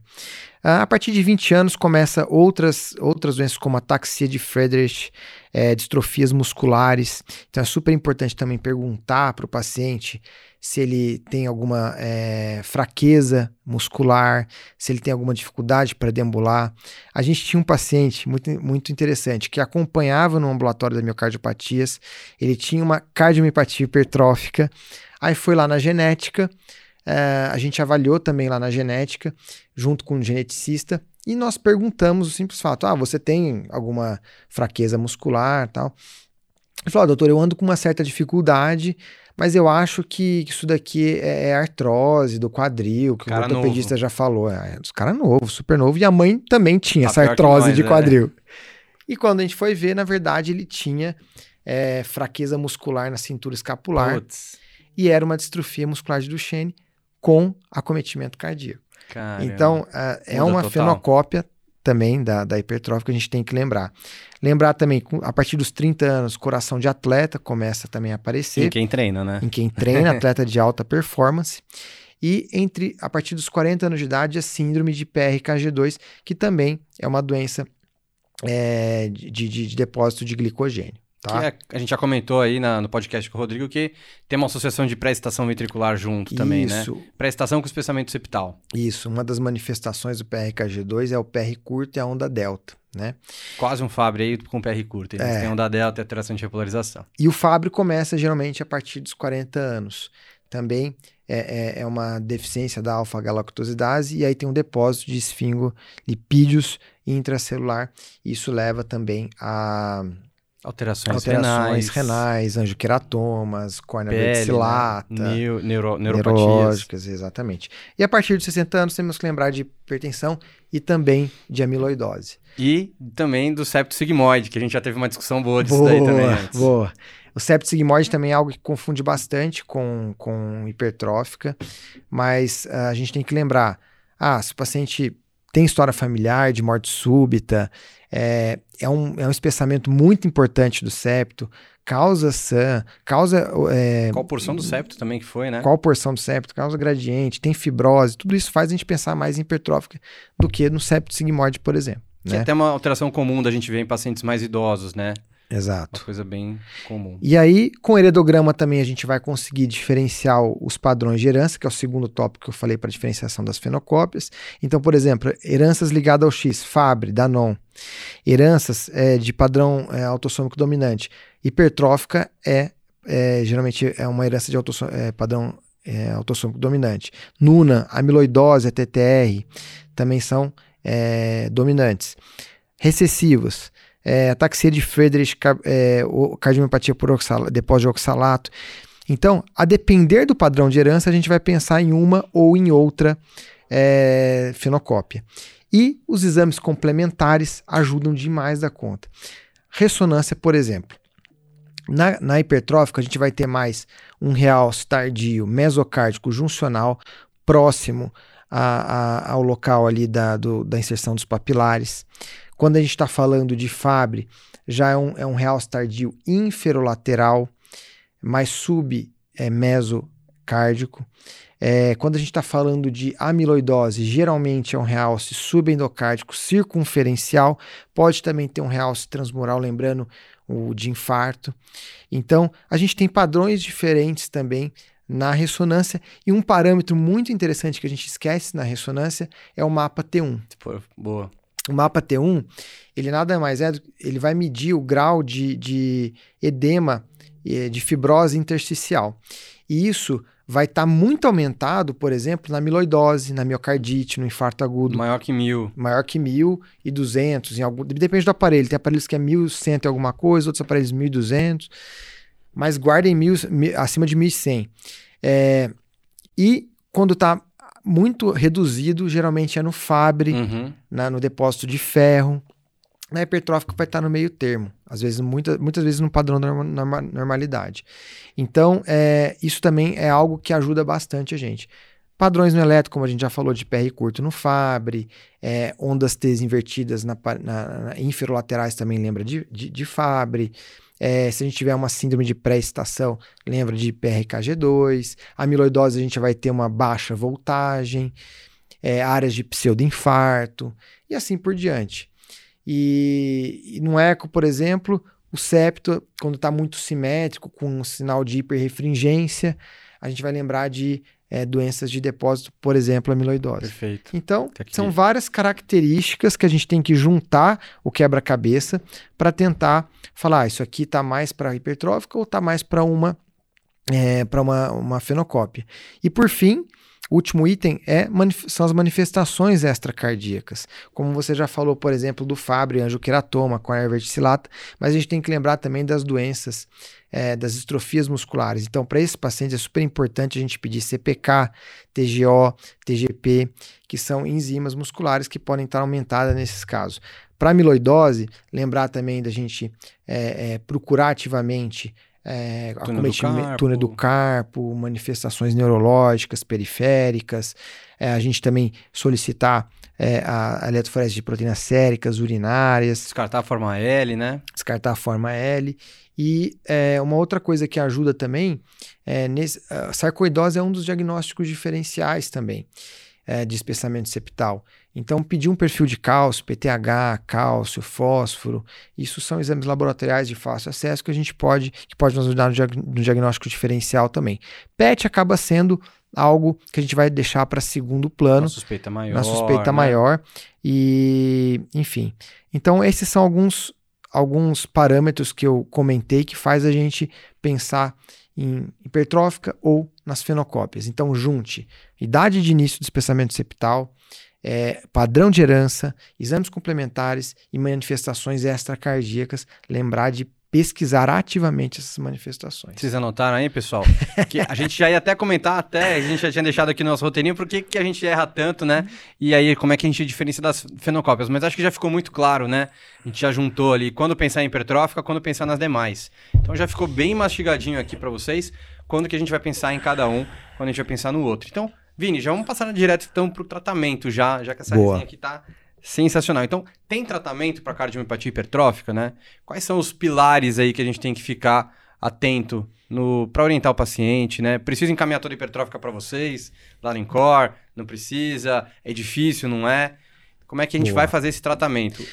Ah, a partir de 20 anos começa outras, outras doenças como ataxia de Friedrich, é, distrofias musculares. Então é super importante também perguntar para o paciente se ele tem alguma é, fraqueza muscular, se ele tem alguma dificuldade para deambular. A gente tinha um paciente muito, muito interessante que acompanhava no ambulatório da miocardiopatias, ele tinha uma cardiomiopatia hipertrófica, aí foi lá na genética, é, a gente avaliou também lá na genética, junto com um geneticista, e nós perguntamos o simples fato: ah, você tem alguma fraqueza muscular tal? Ele falou: ah, doutor, eu ando com uma certa dificuldade mas eu acho que isso daqui é, é artrose do quadril, que cara o ortopedista novo. já falou. É, dos caras novo, super novo. E a mãe também tinha tá essa artrose nós, de é. quadril. É. E quando a gente foi ver, na verdade, ele tinha é, fraqueza muscular na cintura escapular. E era uma distrofia muscular de Duchenne com acometimento cardíaco. Caramba. Então, é uma total. fenocópia também da, da hipertrófica, a gente tem que lembrar. Lembrar também, a partir dos 30 anos, coração de atleta começa também a aparecer. Em quem treina, né? Em quem treina, [LAUGHS] atleta de alta performance. E entre a partir dos 40 anos de idade, a síndrome de PRKG2, que também é uma doença é, de, de, de depósito de glicogênio. Tá? É, a gente já comentou aí na, no podcast com o Rodrigo que tem uma associação de pré-estação ventricular junto Isso. também, né? Pré-estação com espessamento septal. Isso, uma das manifestações do PRKG2 é o PR curto e a onda delta, né? Quase um Fabry aí com PR curto. Eles é. têm onda delta e alteração de repolarização. E o Fabry começa geralmente a partir dos 40 anos. Também é, é, é uma deficiência da alfa-galactosidase e aí tem um depósito de esfingolipídios intracelular. Isso leva também a Alterações, Alterações renais, renais angioqueratomas, córnea verticillata, né? Neu, neuro, neurológicas, exatamente. E a partir dos 60 anos temos que lembrar de hipertensão e também de amiloidose. E também do septo sigmoide, que a gente já teve uma discussão boa disso boa, daí também antes. Boa. O septo sigmoide também é algo que confunde bastante com, com hipertrófica, mas uh, a gente tem que lembrar, ah, se o paciente tem história familiar de morte súbita, é, é, um, é um espessamento muito importante do septo, causa SAM, causa. É, qual porção do septo também que foi, né? Qual porção do septo, causa gradiente, tem fibrose, tudo isso faz a gente pensar mais em hipertrófica do que no septo sigmoide, por exemplo. Que né? é até uma alteração comum da gente ver em pacientes mais idosos, né? Exato. Uma coisa bem comum. E aí, com o heredograma também a gente vai conseguir diferenciar os padrões de herança, que é o segundo tópico que eu falei para diferenciação das fenocópias. Então, por exemplo, heranças ligadas ao X, Fabry, Danon. Heranças é, de padrão é, autossômico dominante. Hipertrófica é, é, geralmente é uma herança de é, padrão é, autossômico dominante. Nuna, amiloidose, TTR, também são é, dominantes. Recessivas é, ataxia de Friedrich, é, cardiomiopatia por oxalato, depósito de oxalato. Então, a depender do padrão de herança, a gente vai pensar em uma ou em outra é, fenocópia. E os exames complementares ajudam demais da conta. Ressonância, por exemplo. Na, na hipertrófica, a gente vai ter mais um realce tardio mesocárdico juncional próximo a, a, ao local ali da, do, da inserção dos papilares. Quando a gente está falando de Fabre, já é um, é um realce tardio inferolateral, mais sub é. É, quando a gente está falando de amiloidose, geralmente é um realce subendocárdico circunferencial, pode também ter um realce transmural, lembrando o de infarto. Então, a gente tem padrões diferentes também na ressonância e um parâmetro muito interessante que a gente esquece na ressonância é o mapa T1. Boa. O mapa T1, ele nada mais é, ele vai medir o grau de, de edema, de fibrose intersticial. E isso vai estar tá muito aumentado, por exemplo, na amiloidose, na miocardite, no infarto agudo. Maior que mil. Maior que mil e duzentos. Em algum, depende do aparelho. Tem aparelhos que é mil cento e alguma coisa, outros aparelhos mil e duzentos. Mas guardem mil, mil, acima de mil e cem. É, e quando está muito reduzido, geralmente é no Fabre, uhum. na, no depósito de ferro. Na hipertrófica vai estar no meio termo, às vezes, muita, muitas vezes no padrão da normalidade. Então, é, isso também é algo que ajuda bastante a gente. Padrões no elétrico, como a gente já falou, de PR curto no Fabre, é, ondas T invertidas na, na, na, inferolaterais também lembra de, de, de Fabre. É, se a gente tiver uma síndrome de pré-estação, lembra de PRKG2. Amiloidose, a gente vai ter uma baixa voltagem, é, áreas de pseudoinfarto e assim por diante. E, e no eco, por exemplo, o septo, quando está muito simétrico, com um sinal de hiperrefringência, a gente vai lembrar de é, doenças de depósito, por exemplo, amiloidose. Perfeito. Então, são várias características que a gente tem que juntar o quebra-cabeça para tentar falar, ah, isso aqui está mais para hipertrófica ou está mais para uma, é, para uma, uma fenocópia. E por fim, último item é, são as manifestações extracardíacas. Como você já falou, por exemplo, do Fabry angioqueratoma com a verticillata, mas a gente tem que lembrar também das doenças, é, das estrofias musculares. Então, para esses pacientes é super importante a gente pedir CPK, TGO, TGP, que são enzimas musculares que podem estar aumentadas nesses casos. Para amiloidose, lembrar também da gente é, é, procurar ativamente é, acometimento, túnel do carpo, manifestações neurológicas periféricas. É, a gente também solicitar é, a, a eletroforese de proteínas séricas, urinárias. Descartar a forma L, né? Descartar a forma L. E é, uma outra coisa que ajuda também, é, nesse, a sarcoidose é um dos diagnósticos diferenciais também é, de espessamento septal. Então, pedir um perfil de cálcio, PTH, cálcio, fósforo, isso são exames laboratoriais de fácil acesso que a gente pode, que pode nos ajudar no, diag no diagnóstico diferencial também. PET acaba sendo algo que a gente vai deixar para segundo plano. Na suspeita maior. Na suspeita né? maior. E, enfim. Então, esses são alguns, alguns parâmetros que eu comentei que faz a gente pensar em hipertrófica ou nas fenocópias. Então, junte idade de início do espessamento septal, é, padrão de herança, exames complementares e manifestações extracardíacas, lembrar de pesquisar ativamente essas manifestações. Vocês anotaram aí, pessoal? [LAUGHS] que a gente já ia até comentar, até, a gente já tinha deixado aqui no nosso roteirinho, por que, que a gente erra tanto, né? E aí, como é que a gente diferencia das fenocópias? Mas acho que já ficou muito claro, né? A gente já juntou ali quando pensar em hipertrófica, quando pensar nas demais. Então já ficou bem mastigadinho aqui para vocês, quando que a gente vai pensar em cada um, quando a gente vai pensar no outro. Então, Vini, já vamos passar direto então para o tratamento, já, já que essa Boa. resenha aqui tá sensacional. Então, tem tratamento para cardiomiopatia hipertrófica, né? Quais são os pilares aí que a gente tem que ficar atento para orientar o paciente, né? Precisa encaminhar toda hipertrófica para vocês, lá no INCOR? Não precisa? É difícil, não é? Como é que a gente Boa. vai fazer esse tratamento?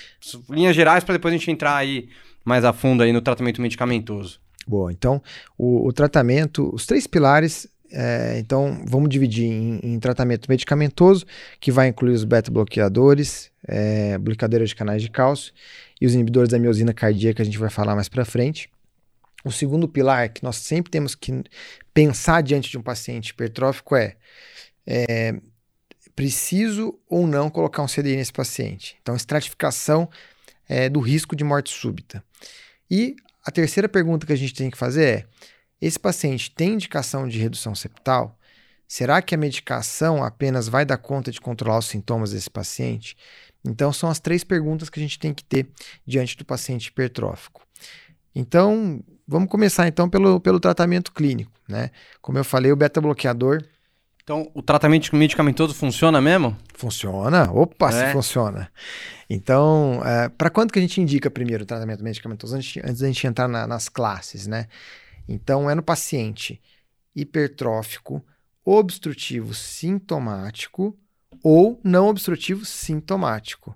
Linhas gerais para depois a gente entrar aí mais a fundo aí no tratamento medicamentoso. Boa, então o, o tratamento, os três pilares é, então, vamos dividir em, em, tratamento medicamentoso, que vai incluir os beta-bloqueadores, é, bloqueadores de canais de cálcio e os inibidores da miosina cardíaca, que a gente vai falar mais para frente. O segundo pilar que nós sempre temos que pensar diante de um paciente hipertrófico é, é preciso ou não colocar um CDI nesse paciente. Então, estratificação é, do risco de morte súbita. E a terceira pergunta que a gente tem que fazer é: esse paciente tem indicação de redução septal? Será que a medicação apenas vai dar conta de controlar os sintomas desse paciente? Então, são as três perguntas que a gente tem que ter diante do paciente hipertrófico. Então, vamos começar então pelo, pelo tratamento clínico, né? Como eu falei, o beta-bloqueador. Então, o tratamento medicamentoso funciona mesmo? Funciona. Opa, é. se funciona. Então, é, para quanto que a gente indica primeiro o tratamento medicamentoso antes, antes da gente entrar na, nas classes, né? Então, é no paciente hipertrófico, obstrutivo sintomático ou não obstrutivo sintomático.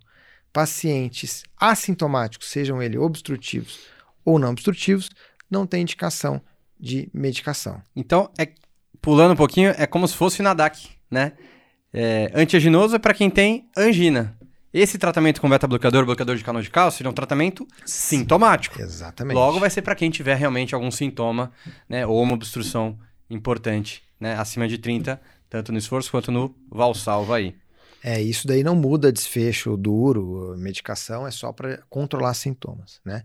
Pacientes assintomáticos, sejam eles obstrutivos ou não obstrutivos, não tem indicação de medicação. Então, é, pulando um pouquinho, é como se fosse o NADAC, né? É, é para quem tem angina. Esse tratamento com beta-bloqueador, bloqueador de canal de cálcio, é um tratamento sintomático. Exatamente. Logo vai ser para quem tiver realmente algum sintoma, né, ou uma obstrução importante, né, acima de 30, tanto no esforço quanto no valsalva aí. É, isso daí não muda desfecho duro, medicação é só para controlar sintomas, né?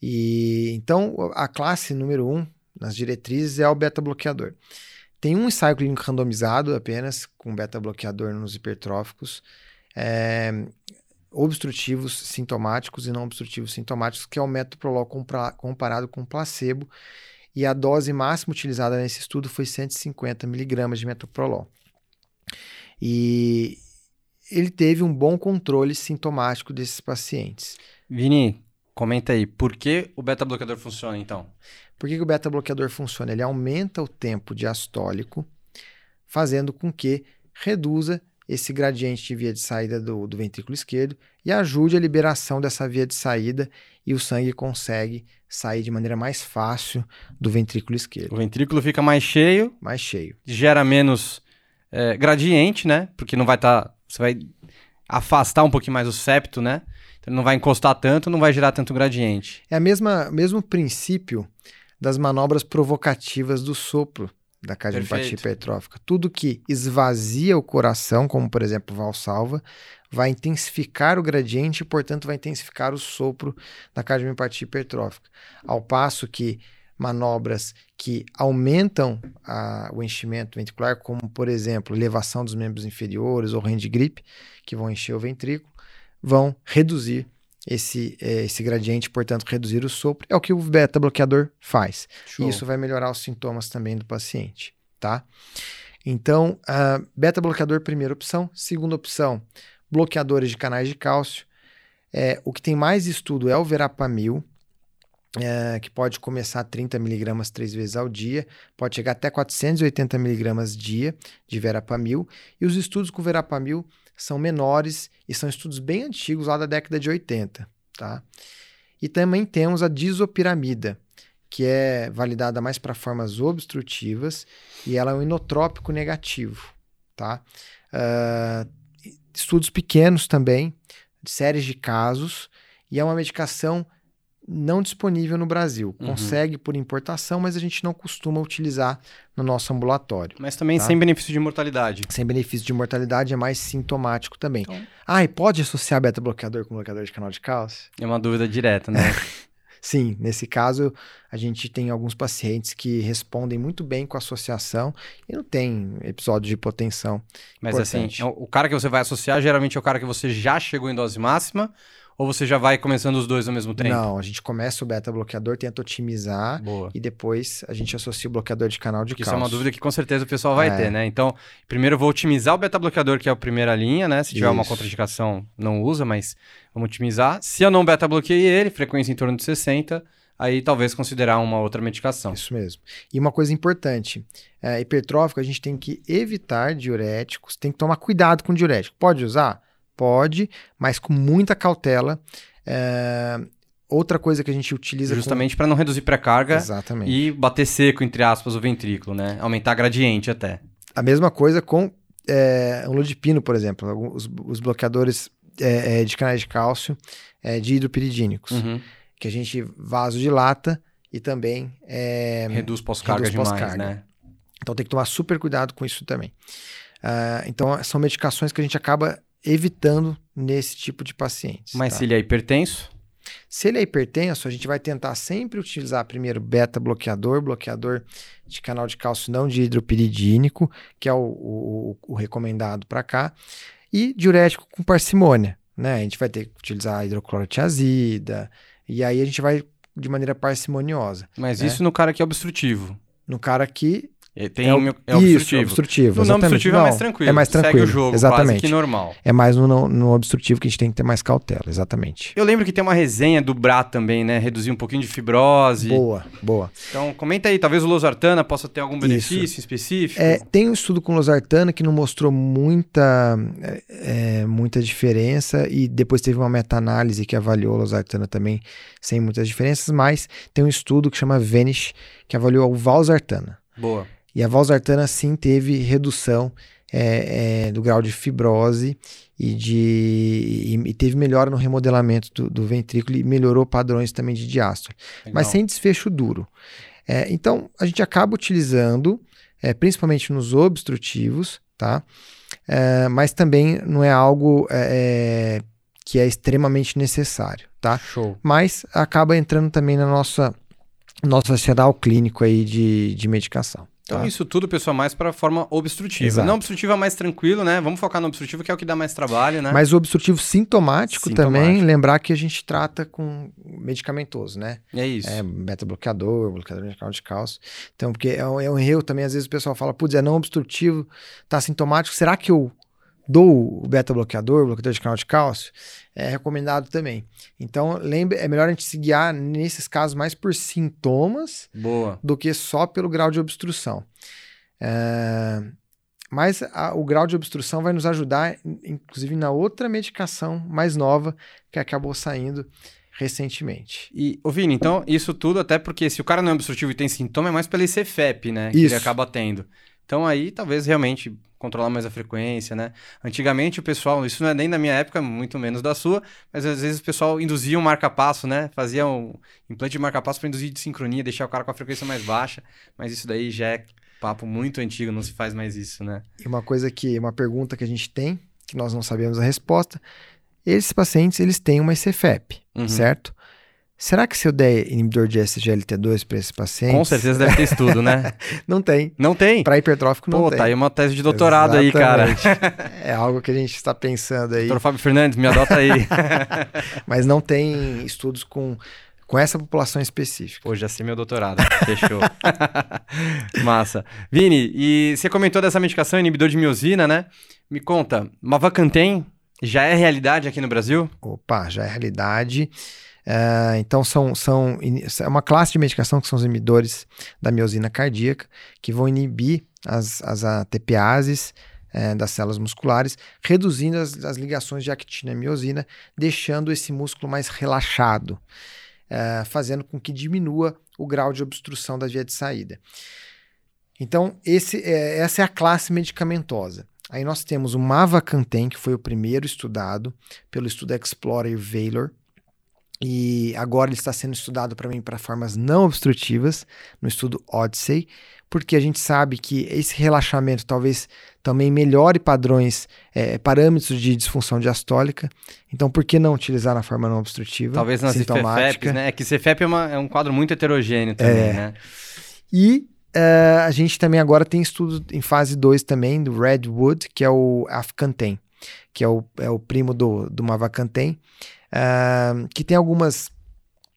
E então a classe número um nas diretrizes é o beta-bloqueador. Tem um ensaio clínico randomizado apenas com beta-bloqueador nos hipertróficos, é, obstrutivos sintomáticos e não obstrutivos sintomáticos, que é o metoprolol comparado com placebo, e a dose máxima utilizada nesse estudo foi 150 miligramas de metoprolol. E ele teve um bom controle sintomático desses pacientes. Vini, comenta aí, por que o beta-bloqueador funciona então? Por que, que o beta-bloqueador funciona? Ele aumenta o tempo diastólico, fazendo com que reduza esse gradiente de via de saída do, do ventrículo esquerdo e ajude a liberação dessa via de saída e o sangue consegue sair de maneira mais fácil do ventrículo esquerdo. O ventrículo fica mais cheio. Mais cheio. Gera menos é, gradiente, né? Porque não vai estar. Tá, você vai afastar um pouquinho mais o septo, né? Então não vai encostar tanto, não vai gerar tanto gradiente. É a mesma mesmo princípio das manobras provocativas do sopro da cardiopatia hipertrófica. Tudo que esvazia o coração, como por exemplo valsalva, vai intensificar o gradiente e, portanto, vai intensificar o sopro da cardiopatia hipertrófica. Ao passo que manobras que aumentam a, o enchimento ventricular, como por exemplo, elevação dos membros inferiores ou hand grip, que vão encher o ventrículo, vão reduzir esse, é, esse gradiente, portanto, reduzir o sopro. É o que o beta-bloqueador faz. Show. E isso vai melhorar os sintomas também do paciente, tá? Então, uh, beta-bloqueador, primeira opção. Segunda opção, bloqueadores de canais de cálcio. É, o que tem mais estudo é o verapamil, é, que pode começar a 30 miligramas três vezes ao dia, pode chegar até 480 miligramas dia de verapamil. E os estudos com verapamil são menores e são estudos bem antigos lá da década de 80, tá? E também temos a disopiramida, que é validada mais para formas obstrutivas e ela é um inotrópico negativo, tá? Uh, estudos pequenos também, séries de casos, e é uma medicação não disponível no Brasil. Uhum. Consegue por importação, mas a gente não costuma utilizar no nosso ambulatório. Mas também tá? sem benefício de mortalidade. Sem benefício de mortalidade, é mais sintomático também. Então... Ah, e pode associar beta-bloqueador com bloqueador de canal de cálcio? É uma dúvida direta, né? [LAUGHS] Sim, nesse caso a gente tem alguns pacientes que respondem muito bem com associação e não tem episódio de hipotensão. Mas assim, importante. assim, o cara que você vai associar geralmente é o cara que você já chegou em dose máxima ou você já vai começando os dois ao mesmo tempo? Não, a gente começa o beta-bloqueador, tenta otimizar Boa. e depois a gente associa o bloqueador de canal de cálcio. Isso é uma dúvida que com certeza o pessoal vai é. ter, né? Então, primeiro eu vou otimizar o beta-bloqueador, que é a primeira linha, né? Se tiver Isso. uma contraindicação, não usa, mas vamos otimizar. Se eu não beta-bloqueei ele, frequência em torno de 60, aí talvez considerar uma outra medicação. Isso mesmo. E uma coisa importante, é, hipertrófico, a gente tem que evitar diuréticos, tem que tomar cuidado com diurético. Pode usar? Pode, mas com muita cautela. É, outra coisa que a gente utiliza. Justamente com... para não reduzir pré-carga Exatamente. e bater seco, entre aspas, o ventrículo, né? Aumentar gradiente até. A mesma coisa com é, um lodipino, por exemplo, os, os bloqueadores é, é, de canais de cálcio é, de hidropiridínicos, uhum. que a gente vasodilata e também é, reduz pós-carga demais, pós né? Então tem que tomar super cuidado com isso também. Uh, então são medicações que a gente acaba evitando nesse tipo de pacientes. Mas tá? se ele é hipertenso? Se ele é hipertenso, a gente vai tentar sempre utilizar primeiro beta-bloqueador, bloqueador de canal de cálcio não de hidropiridínico, que é o, o, o recomendado para cá, e diurético com parcimônia. Né? A gente vai ter que utilizar hidroclorotiazida, e aí a gente vai de maneira parcimoniosa. Mas né? isso no cara que é obstrutivo. No cara que Tem, é, o, é isso, obstrutivo. obstrutivo. No não obstrutivo é mais tranquilo. É mais tranquilo. Segue o jogo, exatamente. que normal. É mais no, no obstrutivo que a gente tem que ter mais cautela, exatamente. Eu lembro que tem uma resenha do Bra também, né? Reduzir um pouquinho de fibrose. Boa, boa. Então, comenta aí, talvez o losartana possa ter algum benefício Isso. específico. É, tem um estudo com losartana que não mostrou muita, é, é muita diferença e depois teve uma meta-análise que avaliou losartana também sem muitas diferenças, mas tem um estudo que chama Vanish que avaliou o valsartana. Boa. E a valsartana sim teve redução é, é, do grau de fibrose e, de, e, e teve melhora no remodelamento do, do, ventrículo e melhorou padrões também de diástole, Legal. mas sem desfecho duro. É, então, a gente acaba utilizando, é, principalmente nos obstrutivos, tá? É, mas também não é algo é, que é extremamente necessário, tá? Show. Mas acaba entrando também na nossa nosso arsenal clínico aí de, de medicação. Então, tá. isso tudo, pessoal, mais para forma obstrutiva. Exato. Não obstrutiva mais tranquilo, né? Vamos focar no obstrutivo, que é o que dá mais trabalho, né? Mas o obstrutivo sintomático, sintomático. também, lembrar que a gente trata com medicamentoso, né? É isso. É beta-bloqueador, bloqueador de cálcio. Então, porque é um, é um erro também, às vezes o pessoal fala, putz, é não obstrutivo, tá sintomático, será que eu dou o beta-bloqueador, bloqueador de canal de cálcio? É recomendado também. Então, lembre, é melhor a gente se guiar nesses casos mais por sintomas Boa. do que só pelo grau de obstrução. É, mas a, o grau de obstrução vai nos ajudar, inclusive, na outra medicação mais nova que acabou saindo recentemente. E, ô Vini, então, isso tudo até porque se o cara não é obstrutivo e tem sintoma, é mais pelo ICFEP, né? Que isso. ele acaba tendo. Então aí talvez realmente controlar mais a frequência, né? Antigamente o pessoal, isso não é nem da minha época, muito menos da sua, mas às vezes o pessoal induzia um marca-passo, né? Fazia um implante de marca-passo para induzir de sincronia, deixar o cara com a frequência mais baixa, mas isso daí já é papo muito antigo, não se faz mais isso, né? E uma coisa que, uma pergunta que a gente tem, que nós não sabemos a resposta, esses pacientes, eles têm uma ICFEP, uhum. certo? Será que se eu der inibidor de SGLT2 para esse paciente? Com certeza deve ter estudo, né? [LAUGHS] não tem. Não tem? Para hipertrófico não Pô, tem. Pô, tá aí uma tese de doutorado Exatamente. aí, cara. [LAUGHS] é algo que a gente está pensando aí. Doutor Fábio Fernandes, me adota aí. [LAUGHS] Mas não tem estudos com, com essa população específica. Pô, já sei meu doutorado. Fechou. Massa. Vini, e você comentou dessa medicação inibidor de miosina, né? Me conta, Mavacantem já é realidade aqui no Brasil? Opa, já é realidade. Uh, então, são, são é uma classe de medicação que são os inibidores da miosina cardíaca, que vão inibir as, as ATPases é, das células musculares, reduzindo as, as, ligações de actina e miosina, deixando esse músculo mais relaxado, é, fazendo com que diminua o grau de obstrução da via de saída. Então, esse, é, essa é a classe medicamentosa. Aí nós temos o Mavacantem, que foi o primeiro estudado pelo estudo Explorer Valor, e agora ele está sendo estudado para mim para formas não obstrutivas, no estudo Odyssey, porque a gente sabe que esse relaxamento talvez também melhore padrões, é, parâmetros de disfunção diastólica. Então, por que não utilizar na forma não obstrutiva? Talvez nas CFEPs, né? É que CFEP é, uma, é, um quadro muito heterogêneo também, é. né? E uh, a gente também agora tem estudo em fase 2 também do Redwood, que é o Afcantem, que é o, é o primo do, do Mavacantem uh, que tem algumas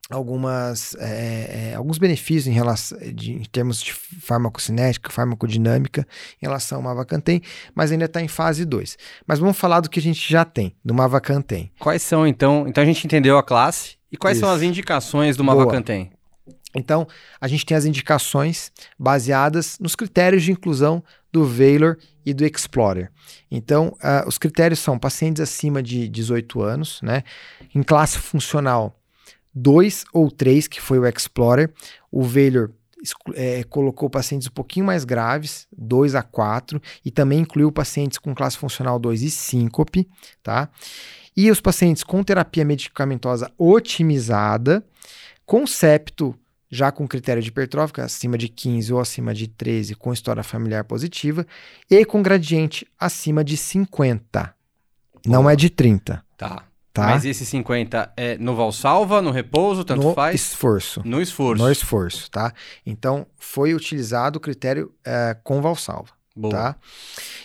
algumas é, é, alguns benefícios em relação de, em termos de farmacocinética, farmacodinâmica em relação ao Mavacantem, mas ainda está em fase 2. Mas vamos falar do que a gente já tem, do Mavacantem. Quais são então? Então a gente entendeu a classe e quais Isso. são as indicações do Mavacantem? Então, a gente tem as indicações baseadas nos critérios de inclusão do Valor e do Explorer. Então, uh, os critérios são pacientes acima de 18 anos, né? Em classe funcional 2 ou 3, que foi o Explorer. O Valor é, colocou pacientes um pouquinho mais graves, 2 a 4, e também incluiu pacientes com classe funcional 2 e síncope, tá? E os pacientes com terapia medicamentosa otimizada, com septo já com critério de hipertrófica acima de 15 ou acima de 13 com história familiar positiva e com gradiente acima de 50. Não é de 30. Tá. Tá? Mas esse 50 é no Valsalva, no repouso, tanto no faz? esforço. No esforço. No esforço, tá? Então, foi utilizado o critério é, com Valsalva. Boa. Tá?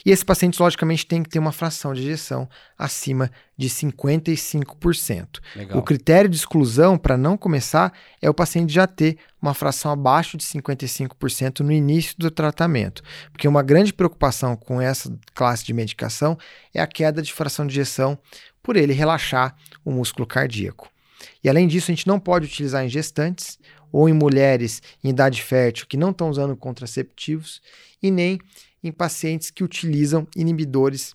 E esses pacientes, logicamente, têm que ter uma fração de ejeção acima de 55%. Legal. O critério de exclusão para não começar é o paciente já ter uma fração abaixo de 55% no início do tratamento. Porque uma grande preocupação com essa classe de medicação é a queda de fração de ejeção por ele relaxar o músculo cardíaco. E além disso, a gente não pode utilizar em gestantes ou em mulheres em idade fértil que não estão usando contraceptivos e nem em pacientes que utilizam inibidores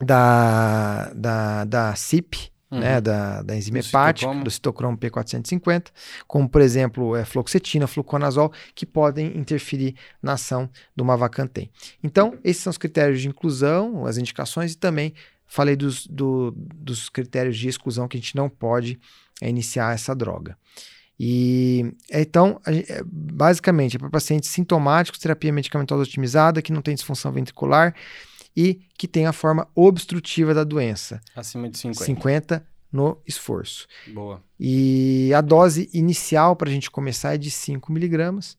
da, da, da CIP, Uhum. né, da, da enzima Do hepática, citocromo. do citocromo P450, como por exemplo é, fluoxetina, fluconazol, que podem interferir na ação do mavacantem. Então, esses são os critérios de inclusão, as indicações e também falei dos, do- dos critérios de exclusão que a gente não pode é, iniciar essa droga. E então, a gen- é, basicamente, é para pacientes sintomáticos, terapia medicamentosa otimizada, que não tem disfunção ventricular e que tem a forma obstrutiva da doença, Acima de 50. 50 no esforço. Boa. E a dose inicial para a gente começar é de 5 miligramas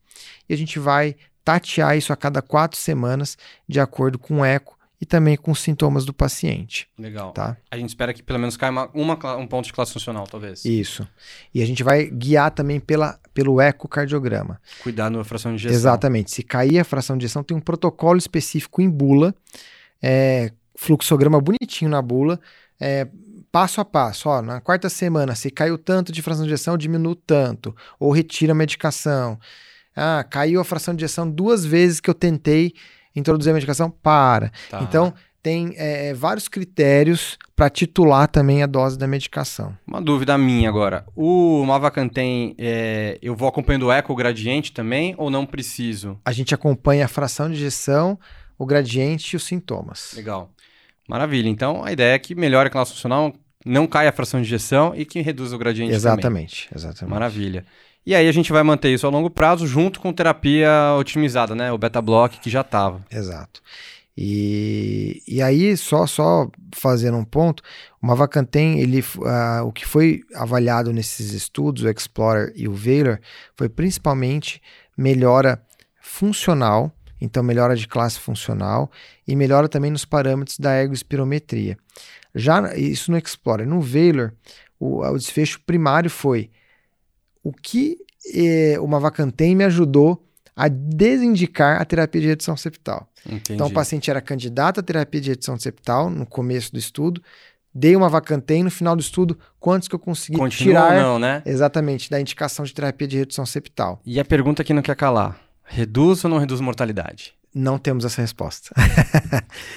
e a gente vai tatear isso a cada quatro semanas, de acordo com o eco e também com os sintomas do paciente, Legal. tá? A gente espera que pelo menos caia uma, uma um ponto de classe funcional, talvez. Isso. E a gente vai guiar também pela, pelo ecocardiograma. Cuidar na fração de injeção. Exatamente. Se cair a fração de injeção, tem um protocolo específico em bula, é, fluxograma bonitinho na bula, é, passo a passo. Ó, na quarta semana, se caiu tanto de fração de injeção, diminui tanto, ou retira a medicação. Ah, caiu a fração de injeção duas vezes que eu tentei introduzir a medicação, para. Tá. Então, tem é, vários critérios para titular também a dose da medicação. Uma dúvida minha agora. O Mavacantem, é, eu vou acompanhando o eco, o gradiente também, ou não preciso? A gente acompanha a fração de injeção, o gradiente e os sintomas. Legal. Maravilha. Então, a ideia é que melhore a classe funcional, não caia a fração de injeção e que reduza o gradiente também. Exatamente, exatamente. Maravilha. E aí a gente vai manter isso a longo prazo junto com terapia otimizada, né? O beta block que já estava. Exato. E, e aí, só, só fazendo um ponto, o Mavacantem, ele, ah, o que foi avaliado nesses estudos, o Explorer e o Valor, foi principalmente melhora funcional, então melhora de classe funcional, e melhora também nos parâmetros da ergospirometria. Já isso no Explorer. No Valor, o, o desfecho primário foi o que eh, o Mavacantem me ajudou a desindicar a terapia de redução septal. Entendi. Então, o paciente era candidato à terapia de redução septal no começo do estudo, dei uma vacantem no final do estudo, quantos que eu consegui Continua tirar não, né? exatamente da indicação de terapia de redução septal? E a pergunta que não quer calar. Reduz ou não reduz mortalidade? Não temos essa resposta.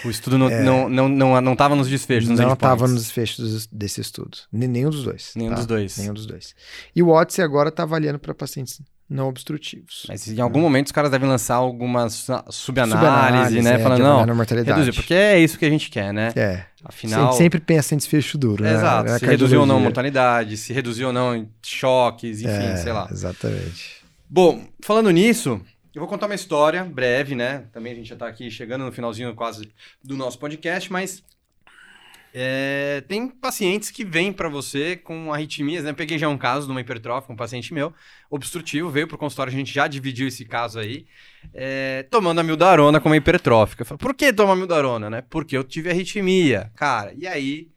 O estudo não estava não, não, não, não tava nos desfechos, nos É. não estava nos desfechos desse estudo. Nenhum dos dois. Nenhum tá? dos dois. Nenhum dos dois. E o Odyssey agora está avaliando para pacientes não obstrutivos. Mas em algum momento os caras devem lançar alguma su- subanálise, Subanálise, né? é, Falando, não, reduzir, porque é isso que a gente quer, né? É. A Afinal, gente sempre pensa em desfecho duro. né? exato, Na se reduziu ou não mortalidade, se reduziu ou não em choques, enfim, É, sei lá. Exatamente. Bom, falando nisso, eu vou contar uma história breve, né? Também a gente já tá aqui chegando no finalzinho quase do nosso podcast, mas é, tem pacientes que vêm para você com arritmias, né? Peguei já um caso de uma hipertrófica, um paciente meu, obstrutivo, veio pro consultório, a gente já dividiu esse caso aí, é, tomando a mildarona com uma hipertrófica. Eu falei, por que tomar mildarona, né? Porque eu tive arritmia. Cara, e aí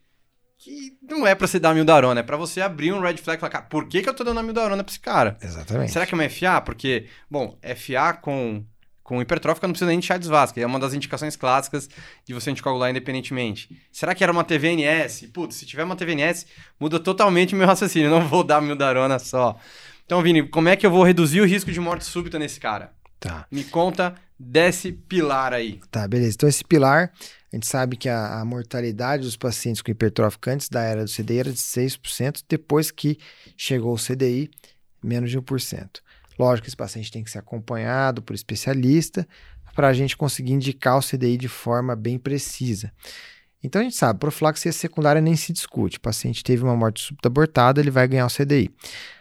que não é pra você dar mildarona, é pra você abrir um red flag e falar, cara, por que, que eu tô dando a mildarona pra esse cara? Exatamente. Será que é uma FA? Porque, bom, FA com, com hipertrófica não precisa nem de chá de Vasca. É uma das indicações clássicas de você anticoagular independentemente. Será que era uma TVNS? Putz, se tiver uma TVNS, muda totalmente o meu raciocínio. Eu não vou dar mildarona só. Então, Vini, como é que eu vou reduzir o risco de morte súbita nesse cara? Tá. Me conta desse pilar aí. Tá, beleza. Então, esse pilar, a gente sabe que a, a mortalidade dos pacientes com hipertrófica antes da era do CDI era de 6%, depois que chegou o CDI, menos de 1%. Lógico que esse paciente tem que ser acompanhado por especialista para a gente conseguir indicar o CDI de forma bem precisa. Então a gente sabe, profilaxia secundária nem se discute. O paciente teve uma morte súbita abortada, ele vai ganhar o CDI.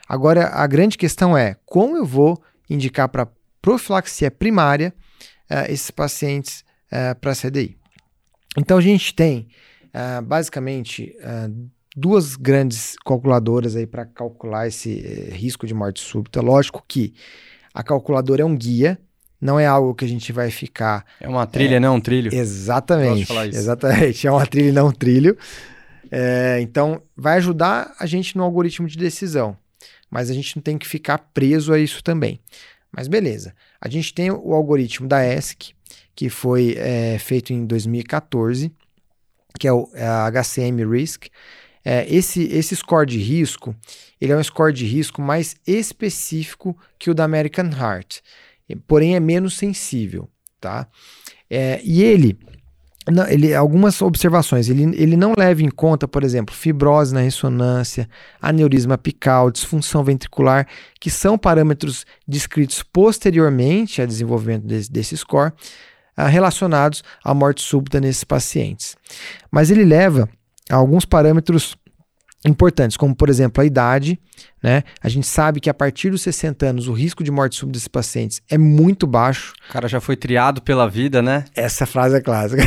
Agora, a grande questão é como eu vou indicar para profilaxia primária eh, esses pacientes para CDI. Então a gente tem ah, basicamente duas grandes calculadoras aí para calcular esse eh, risco de morte súbita. Lógico que a calculadora é um guia, não é algo que a gente vai ficar. É uma trilha, é, não um trilho. Exatamente. falar isso. Exatamente. [LAUGHS] É uma trilha não um trilho. É, então, vai ajudar a gente no algoritmo de decisão. Mas a gente não tem que ficar preso a isso também. Mas beleza. A gente tem o algoritmo da ESC, que foi é, feito em 2014, que é o é HCM Risk. É, esse, esse score de risco, ele é um score de risco mais específico que o da American Heart porém é menos sensível, tá? É, e ele, não, ele, algumas observações, ele, ele não leva em conta, por exemplo, fibrose na ressonância, aneurisma apical, disfunção ventricular, que são parâmetros descritos posteriormente ao desenvolvimento desse, desse score, ah, relacionados à morte súbita nesses pacientes. Mas ele leva alguns parâmetros importantes, como por exemplo a idade, né? A gente sabe que a partir dos 60 anos o risco de morte súbita desses pacientes é muito baixo. O cara já foi triado pela vida, né? Essa frase é clássica.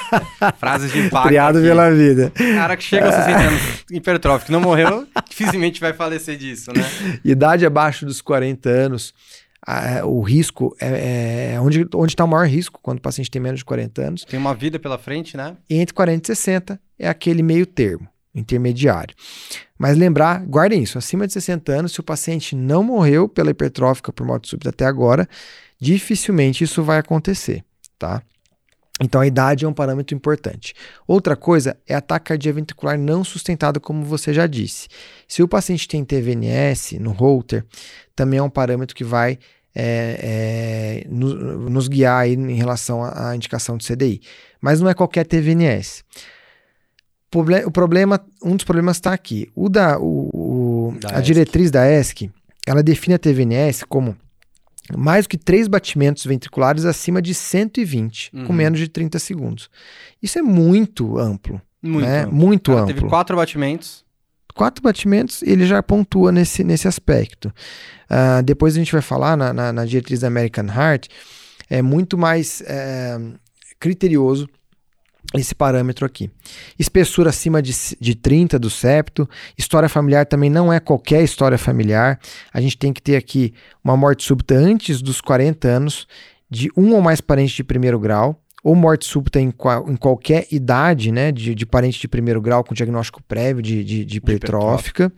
[LAUGHS] Frases de impacto. triado aqui. pela vida. O cara que chega aos 60 anos hipertrófico não morreu, dificilmente vai falecer disso, né? [LAUGHS] Idade abaixo dos 40 anos. o risco é, é onde está o maior risco quando o paciente tem menos de 40 anos. Tem uma vida pela frente, né? E entre 40 e 60 é aquele meio termo intermediário. Mas lembrar, guardem isso, acima de 60 anos, se o paciente não morreu pela hipertrófica por morte súbita até agora, dificilmente isso vai acontecer, tá? Então a idade é um parâmetro importante. Outra coisa é ataque cardíaco ventricular não sustentado, como você já disse. Se o paciente tem TVNS no Holter, também é um parâmetro que vai é, é, nos, nos guiar em relação à indicação de CDI. Mas não é qualquer TVNS o problema, um dos problemas está aqui. O da, o, o da a ESC. diretriz da ESC, ela define a TVNS como mais do que três batimentos ventriculares acima de 120, uhum. com menos de 30 segundos. Isso é muito amplo. Muito né? amplo. Muito amplo. Teve quatro batimentos. Quatro batimentos, ele já pontua nesse, nesse aspecto. Uh, depois a gente vai falar na, na, na, diretriz da American Heart, é muito mais é, criterioso esse parâmetro aqui. Espessura acima de, de 30 do septo. História familiar também não é qualquer história familiar. A gente tem que ter aqui uma morte súbita antes dos 40 anos, de um ou mais parentes de primeiro grau, ou morte súbita em, qual, em qualquer idade, né, de, de parente de primeiro grau com diagnóstico prévio de, de, de hipertrófica.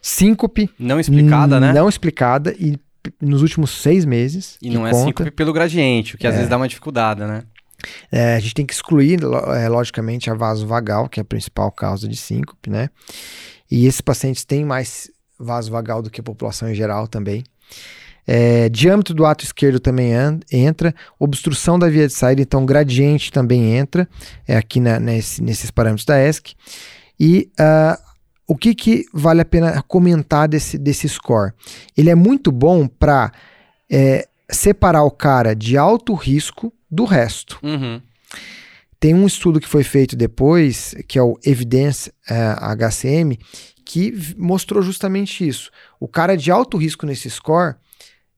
Síncope. Não explicada, né? Não explicada e nos últimos seis meses. E não é conta. síncope pelo gradiente, o que é. às vezes dá uma dificuldade, né? É, a gente tem que excluir, é, logicamente, a vaso vagal, que é a principal causa de síncope, né? E esses pacientes têm mais vaso vagal do que a população em geral também. É, diâmetro do ato esquerdo também entra, obstrução da via de saída, então gradiente também entra, é aqui na, nesse, nesses parâmetros da ESC. E uh, o que, que vale a pena comentar desse, desse score? Ele é muito bom para é, separar o cara de alto risco do resto. Uhum. Tem um estudo que foi feito depois, que é o Evidence uh, é, HCM, que mostrou justamente isso. O cara de alto risco nesse score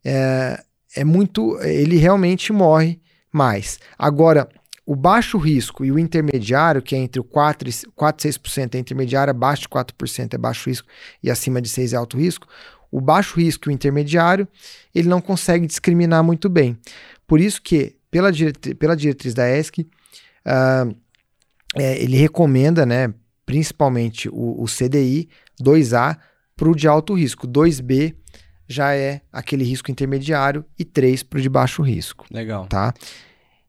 é, é muito. Ele realmente morre mais. Agora, o baixo risco e o intermediário, que é entre o 4 e 4, 6% é intermediário, abaixo de 4% é baixo risco e acima de 6 é alto risco. O baixo risco e o intermediário, ele não consegue discriminar muito bem. Por isso que pela, diretri pela diretriz da ESC, uh, é, ele recomenda, né, principalmente o, o CDI 2A para o de alto risco. 2B já é aquele risco intermediário e 3 para o de baixo risco. Legal. Tá?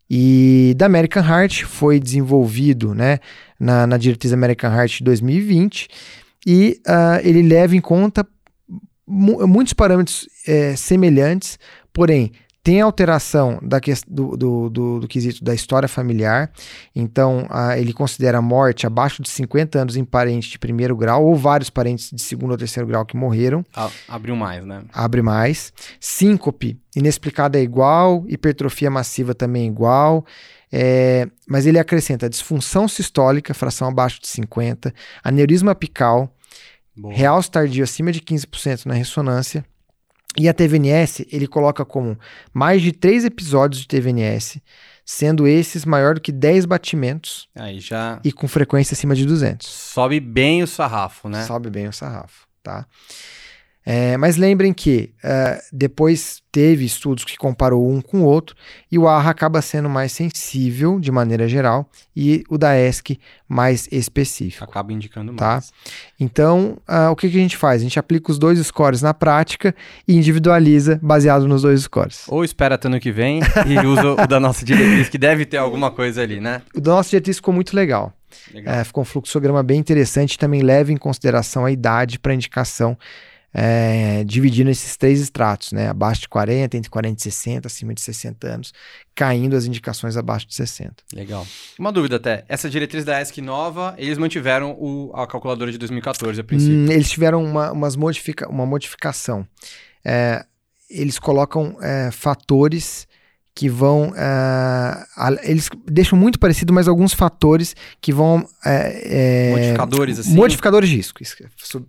E da American Heart foi desenvolvido né, na, na diretriz American Heart de 2020 e uh, ele leva em conta muitos parâmetros é, semelhantes, porém tem alteração da do, do, do, do, quesito da história familiar, então a, ele considera a morte abaixo de 50 anos em parente de primeiro grau ou vários parentes de segundo ou terceiro grau que morreram. abriu mais, né? Abre mais. Síncope, inexplicada é igual, hipertrofia massiva também é igual. É, mas ele acrescenta disfunção sistólica, fração abaixo de 50, aneurisma apical, Boa. realce tardio acima de 15% na ressonância, e a TVNS ele coloca como mais de três episódios de TVNS, sendo esses maior do que 10 batimentos. Aí já. E com frequência acima de 200. Sobe bem o sarrafo, né? Sobe bem o sarrafo, tá? É, mas lembrem que uh, depois teve estudos que comparou um com o outro e o ARRA acaba sendo mais sensível de maneira geral e o da ESC mais específico. Acaba indicando tá? mais. Então, uh, o que, que a gente faz? A gente aplica os dois scores na prática e individualiza baseado nos dois scores. Ou espera até ano que vem e usa o da nossa diretriz, que deve ter alguma coisa ali, né? O da nossa diretriz ficou muito legal. legal. É, ficou um fluxograma bem interessante, também leva em consideração a idade para indicação é, dividindo esses três estratos, né? Abaixo de 40, entre 40 e 60, acima de 60 anos, caindo as indicações abaixo de 60. Legal. Uma dúvida até, essa diretriz da ESC nova, eles mantiveram o, a calculadora de 2014 a princípio? Hum, eles tiveram uma, umas modifica, uma modificação. É, eles colocam é, fatores que vão. Uh, eles deixam muito parecido, mas alguns fatores que vão. Uh, modificadores, assim? Modificadores de risco.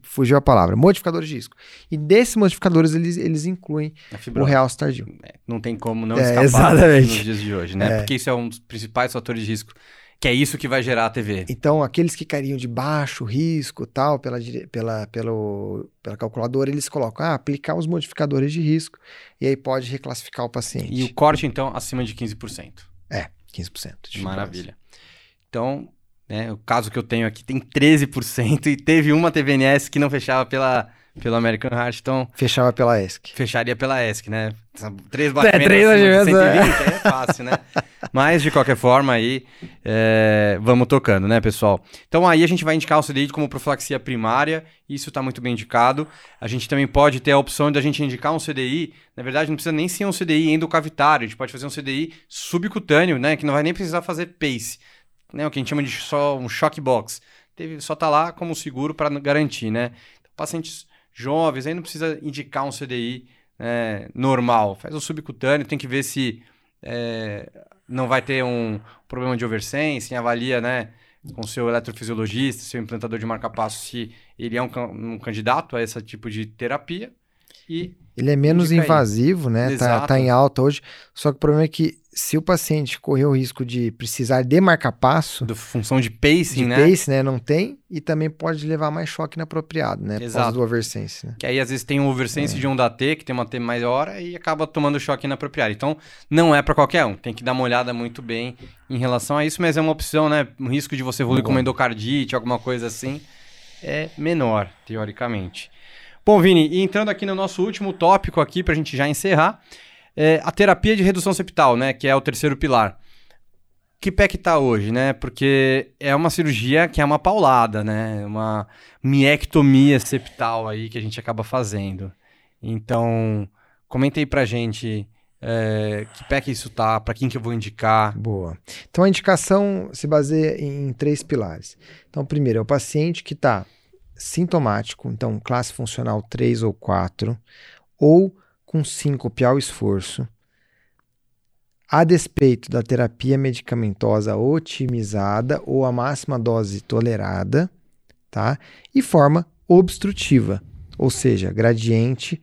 Fugiu a palavra. Modificadores de risco. E desses modificadores, eles, eles incluem o real tardio. É, não tem como não é, escapar nos dias de hoje, né? É. Porque isso é um dos principais fatores de risco que é isso que vai gerar a TV. Então, aqueles que cairiam de baixo risco, tal, pela, pela, pelo, pela calculadora, eles colocam, ah, aplicar os modificadores de risco, e aí pode reclassificar o paciente. E o corte, então, acima de 15%. É, 15%. Maravilha. Então, né, o caso que eu tenho aqui tem 13%, e teve uma TVNS que não fechava pela pelo American Heart, então... Fechava pela ESC. Fecharia pela ESC, né? Três batimentos é, três de 120, é. é fácil, né? Mas, de qualquer forma, aí, é, vamos tocando, né, pessoal? Então, aí a gente vai indicar o CDI como profilaxia primária, isso está muito bem indicado. A gente também pode ter a opção de a gente indicar um CDI, na verdade, não precisa nem ser um CDI endocavitário, a gente pode fazer um CDI subcutâneo, né, que não vai nem precisar fazer PACE, né, o que a gente chama de só um shock box. Teve, só tá lá como seguro para garantir, né? Então, pacientes jovens, aí não precisa indicar um CDI é, normal. Faz o subcutâneo, tem que ver se é, não vai ter um problema de oversense, avalia, né, com seu eletrofisiologista, seu implantador de marca-passo, se ele é um, um, candidato a esse tipo de terapia. E ele é menos invasivo, aí. né? Tá, tá, em alta hoje. Só que o problema é que se o paciente correr o risco de precisar de marca-passo... Da função de pacing, de né? pace, né? Não tem. E também pode levar mais choque inapropriado, né? Exato. Por causa do oversense, né? Que aí, às vezes, tem um oversense é. de onda T, que tem uma T maior, e acaba tomando choque inapropriado. Então, não é para qualquer um. Tem que dar uma olhada muito bem em relação a isso, mas é uma opção, né? O risco de você evoluir com endocardite, alguma coisa assim, é menor, teoricamente. Bom, Vini, e entrando aqui no nosso último tópico aqui, para a gente já encerrar é, a terapia de redução septal, né? Que é o terceiro pilar. Que pé que tá hoje, né? Porque é uma cirurgia que é uma paulada, né? Uma miectomia septal aí que a gente acaba fazendo. Então, comenta aí pra gente é, que pé que isso tá, para quem que eu vou indicar. Boa. Então a indicação se baseia em três pilares. Então, primeiro é o paciente que está sintomático, então classe funcional 3 ou 4, ou com síncope ao esforço, a despeito da terapia medicamentosa otimizada ou a máxima dose tolerada, tá? E forma obstrutiva, ou seja, gradiente.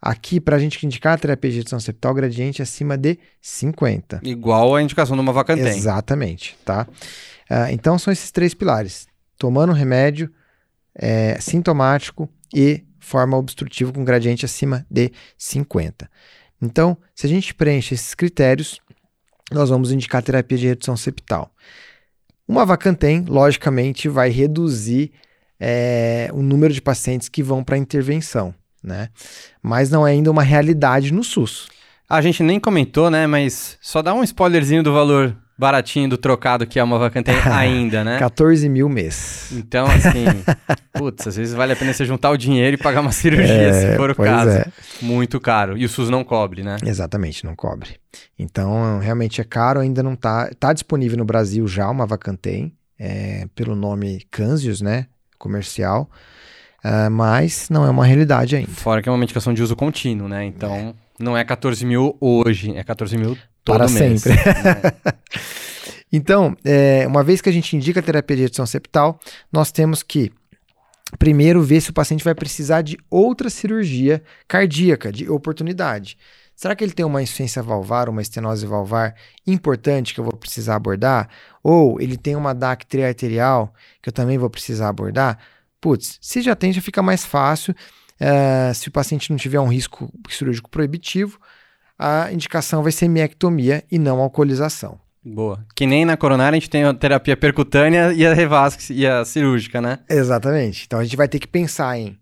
Aqui, para a gente indicar a terapia de redução septal, gradiente acima de 50. Igual a indicação de uma vacantém. Exatamente, tá? Uh, então, são esses três pilares. Tomando remédio, é, sintomático e forma obstrutiva com gradiente acima de 50. Então, se a gente preenche esses critérios, nós vamos indicar terapia de redução septal. Uma vacantem, logicamente, vai reduzir é, o número de pacientes que vão para intervenção, né? Mas não é ainda uma realidade no SUS. A gente nem comentou, né? Mas só dá um spoilerzinho do valor baratinho do trocado que [LAUGHS] é uma vacante ainda, né? 14 mil mês. Então, assim, [LAUGHS] putz, às vezes vale a pena você juntar o dinheiro e pagar uma [LAUGHS] cirurgia, é, se for o caso. É. Muito caro. E o SUS não cobre, né? Exatamente, não cobre. Então, realmente é caro, ainda não tá. Tá disponível no Brasil já uma vacantem, é, pelo nome Cansius, né? Comercial. Uh, mas não é uma realidade ainda. Fora que é uma medicação de uso contínuo, né? Então, não é 14 mil hoje, é 14 mil Todo para mês, sempre. [LAUGHS] Então, é, uma vez que a gente indica a terapia de redução septal, nós temos que primeiro ver se o paciente vai precisar de outra cirurgia cardíaca, de oportunidade. Será que ele tem uma insuficiência valvar, uma estenose valvar importante que eu vou precisar abordar? Ou ele tem uma DAC triarterial que eu também vou precisar abordar? Putz, se já tem, já fica mais fácil uh, se o paciente não tiver um risco cirúrgico proibitivo, a indicação vai ser miectomia e não alcoolização. Boa. Que nem na coronária a gente tem a terapia percutânea e a revasc e a cirúrgica, né? Exatamente. Então a gente vai ter que pensar em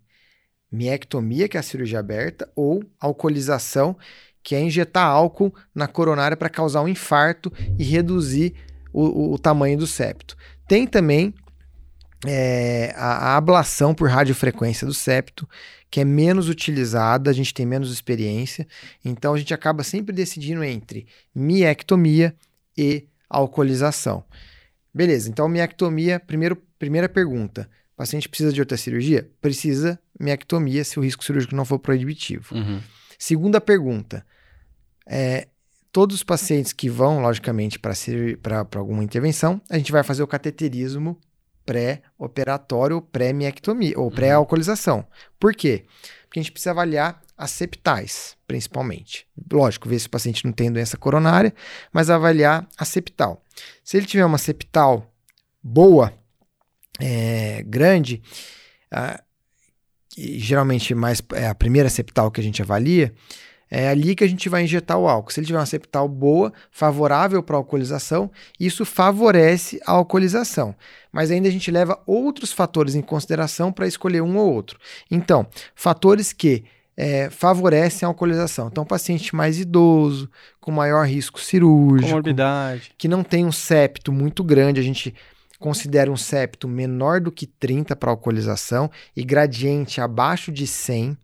miectomia, que é a cirurgia aberta, ou alcoolização, que é injetar álcool na coronária para causar um infarto e reduzir o, o, o tamanho do septo. Tem também é, a, a, ablação por radiofrequência do septo, que é menos utilizada, a gente tem menos experiência, então a gente acaba sempre decidindo entre miectomia e alcoolização. Beleza, então miectomia, primeiro, primeira pergunta. O paciente precisa de outra cirurgia? Precisa miectomia se o risco cirúrgico não for proibitivo. Uhum. Segunda pergunta. É, todos os pacientes que vão, logicamente, para alguma intervenção, a gente vai fazer o cateterismo pré-operatório, pré-miectomia ou uhum. pré-alcoolização. Por quê? Porque a gente precisa avaliar as septais, principalmente. Lógico, ver se o paciente não tem doença coronária, mas avaliar a septal. Se ele tiver uma septal boa, é, grande, a, geralmente mais é a primeira septal que a gente avalia, é ali que a gente vai injetar o álcool. Se ele tiver uma septal boa, favorável para a alcoolização, isso favorece a alcoolização. Mas ainda a gente leva outros fatores em consideração para escolher um ou outro. Então, fatores que é, favorecem a alcoolização. Então, paciente mais idoso, com maior risco cirúrgico, Comorbidade. que não tem um septo muito grande, a gente considera um septo menor do que 30 para alcoolização e gradiente abaixo de 100.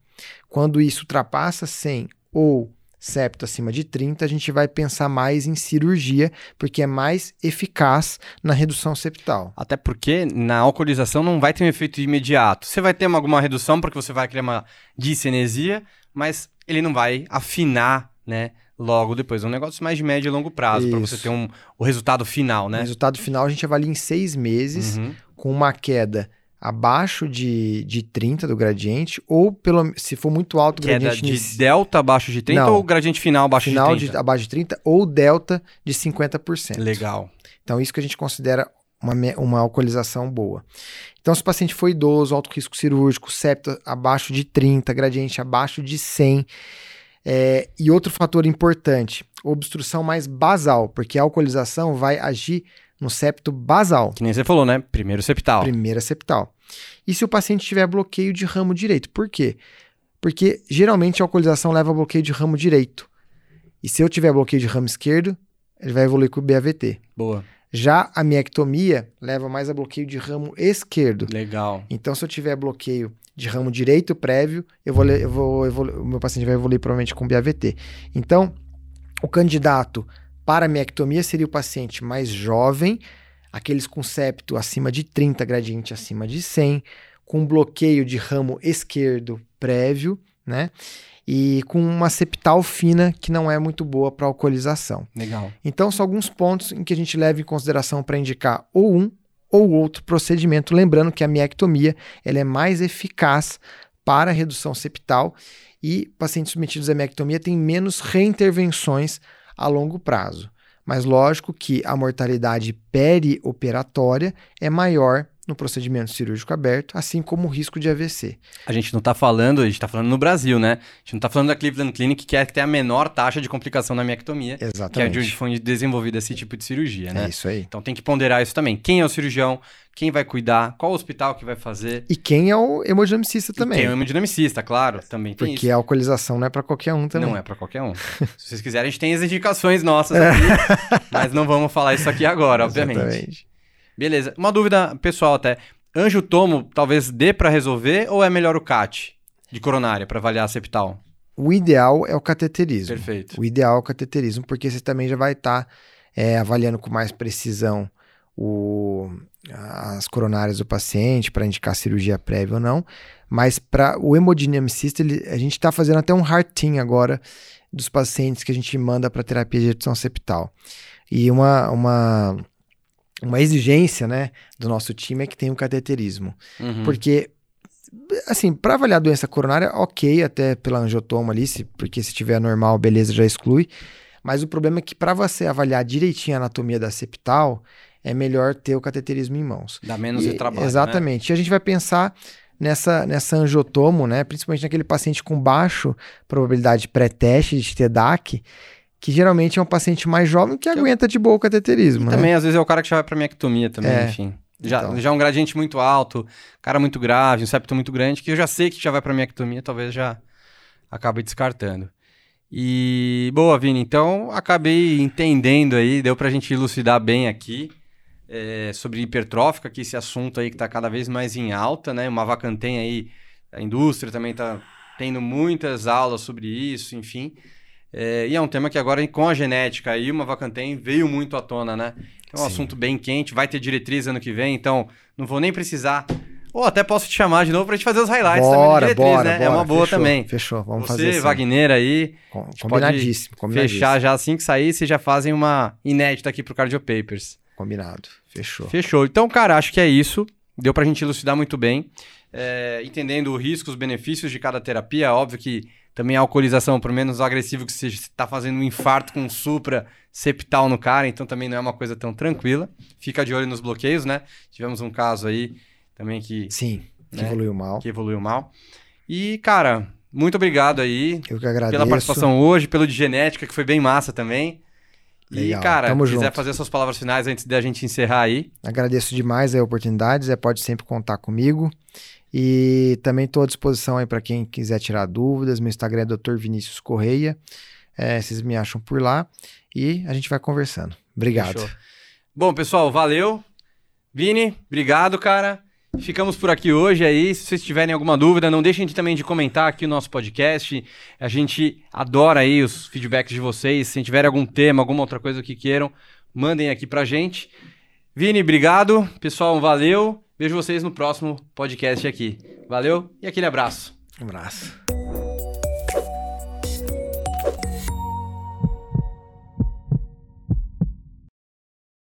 Quando isso ultrapassa 100 ou septo acima de 30, a gente vai pensar mais em cirurgia, porque é mais eficaz na redução septal. Até porque na alcoolização não vai ter um efeito imediato. Você vai ter uma, alguma redução porque você vai criar uma discinesia, mas ele não vai afinar, né? Logo depois. É um negócio mais de médio e longo prazo, para você ter um, o resultado final, né? O resultado final a gente avalia em seis meses, uhum. com uma queda abaixo de, de 30 do gradiente, ou pelo, se for muito alto o gradiente... Queda de delta abaixo de 30 Não, ou gradiente final abaixo final de 30? Final abaixo de 30 ou delta de 50%. Legal. Então isso que a gente considera uma, uma alcoolização boa. Então se o paciente for idoso, alto risco cirúrgico, septo abaixo de 30, gradiente abaixo de 100... É, e outro fator importante, obstrução mais basal, porque a alcoolização vai agir no septo basal. Que nem você falou, né? Primeiro septal. Primeira septal. E se o paciente tiver bloqueio de ramo direito? Por quê? Porque geralmente a alcoolização leva a bloqueio de ramo direito. E se eu tiver bloqueio de ramo esquerdo, ele vai evoluir com o BAVT. Boa. Já a miectomia leva mais a bloqueio de ramo esquerdo. Legal. Então, se eu tiver bloqueio de ramo direito prévio, eu vou, eu vou, eu vou, o meu paciente vai evoluir provavelmente com BAVT. Então, o candidato para a miectomia seria o paciente mais jovem, aqueles com septo acima de 30, gradiente acima de 100, com bloqueio de ramo esquerdo prévio, né? E com uma septal fina que não é muito boa para alcoolização. Legal. Então, são alguns pontos em que a gente leva em consideração para indicar ou um ou outro procedimento. Lembrando que a miectomia ela é mais eficaz para a redução septal e pacientes submetidos à miectomia têm menos reintervenções a longo prazo. Mas lógico que a mortalidade perioperatória é maior no procedimento cirúrgico aberto, assim como o risco de AVC. A gente não está falando, a gente está falando no Brasil, né? A gente não está falando da Cleveland Clinic, que é que tem a menor taxa de complicação na miectomia, Exatamente. que é de onde foi desenvolvido esse tipo de cirurgia, né? É isso aí. Então tem que ponderar isso também. Quem é o cirurgião? Quem vai cuidar? Qual hospital que vai fazer? E quem é o hemodinamicista também. E quem é o hemodinamicista, claro, também tem Porque isso. a alcoolização não é para qualquer um também. Não é para qualquer um. Se vocês quiserem, a gente tem as indicações nossas aqui, mas não vamos falar isso aqui agora, obviamente. Exatamente. Beleza. Uma dúvida pessoal até. Anjo tomo talvez dê para resolver ou é melhor o CAT de coronária para avaliar a septal? O ideal é o cateterismo. Perfeito. O ideal é o cateterismo, porque você também já vai estar tá, é, avaliando com mais precisão o, as coronárias do paciente para indicar cirurgia prévia ou não. Mas para o hemodinamicista, ele, a gente está fazendo até um heart agora dos pacientes que a gente manda para terapia de redução septal. E uma, uma uma exigência, né, do nosso time é que tenha um cateterismo. Uhum. Porque, assim, para avaliar a doença coronária, ok, até pela angiotoma ali, se, porque se tiver normal, beleza, já exclui. Mas o problema é que para você avaliar direitinho a anatomia da septal, é melhor ter o cateterismo em mãos. Dá menos e, de trabalho. Exatamente. Né? E a gente vai pensar nessa, nessa angiotomo, né? Principalmente naquele paciente com baixo probabilidade pré-teste de ter DAC, que geralmente é um paciente mais jovem que, que aguenta de boa o cateterismo. Né? Também, às vezes, é o cara que já vai para miectomia também, é. enfim. Já, então. já um gradiente muito alto, cara muito grave, um septo muito grande, que eu já sei que já vai para miectomia, talvez já acabe descartando. E boa, Vini, então acabei entendendo aí, deu pra gente elucidar bem aqui é, sobre hipertrófica, que esse assunto aí que tá cada vez mais em alta, né? Uma vacantem aí, a indústria também tá tendo muitas aulas sobre isso, enfim. É, e é um tema que agora, com a genética aí, uma vacantem veio muito à tona, né? É um Sim. assunto bem quente, vai ter diretriz ano que vem, então não vou nem precisar. Ou até posso te chamar de novo pra gente fazer os highlights bora, também diretriz, bora, né? Bora, é uma boa fechou, também. Fechou, vamos Você, fazer assim. Wagner aí. Com, combinadíssimo, combinadíssimo. Fechar já assim que sair, vocês já fazem uma inédita aqui pro Cardio Papers. Combinado, fechou. Fechou. Então, cara, acho que é isso. Deu pra gente elucidar muito bem. É, entendendo o risco, os benefícios de cada terapia. Óbvio que também a alcoolização, por menos agressivo que você está fazendo um infarto com supra septal no cara, então também não é uma coisa tão tranquila. Fica de olho nos bloqueios, né? Tivemos um caso aí também que. Sim, que né? evoluiu mal. Que evoluiu mal. E, cara, muito obrigado aí. Eu que agradeço. Pela participação hoje, pelo de genética, que foi bem massa também. Legal. E, cara, Tamo quiser junto. fazer suas palavras finais antes da gente encerrar aí. Agradeço demais a oportunidade, Zé pode sempre contar comigo. E também estou à disposição aí para quem quiser tirar dúvidas. Meu Instagram é Dr. Vinícius Correia. É, vocês me acham por lá e a gente vai conversando. Obrigado. Fechou. Bom, pessoal, valeu. Vini, obrigado, cara. Ficamos por aqui hoje aí. Se vocês tiverem alguma dúvida, não deixem de, também de comentar aqui o nosso podcast. A gente adora aí os feedbacks de vocês. Se tiverem algum tema, alguma outra coisa que queiram, mandem aqui pra gente. Vini, obrigado. Pessoal, valeu. Vejo vocês no próximo podcast aqui. Valeu e aquele abraço. Um abraço.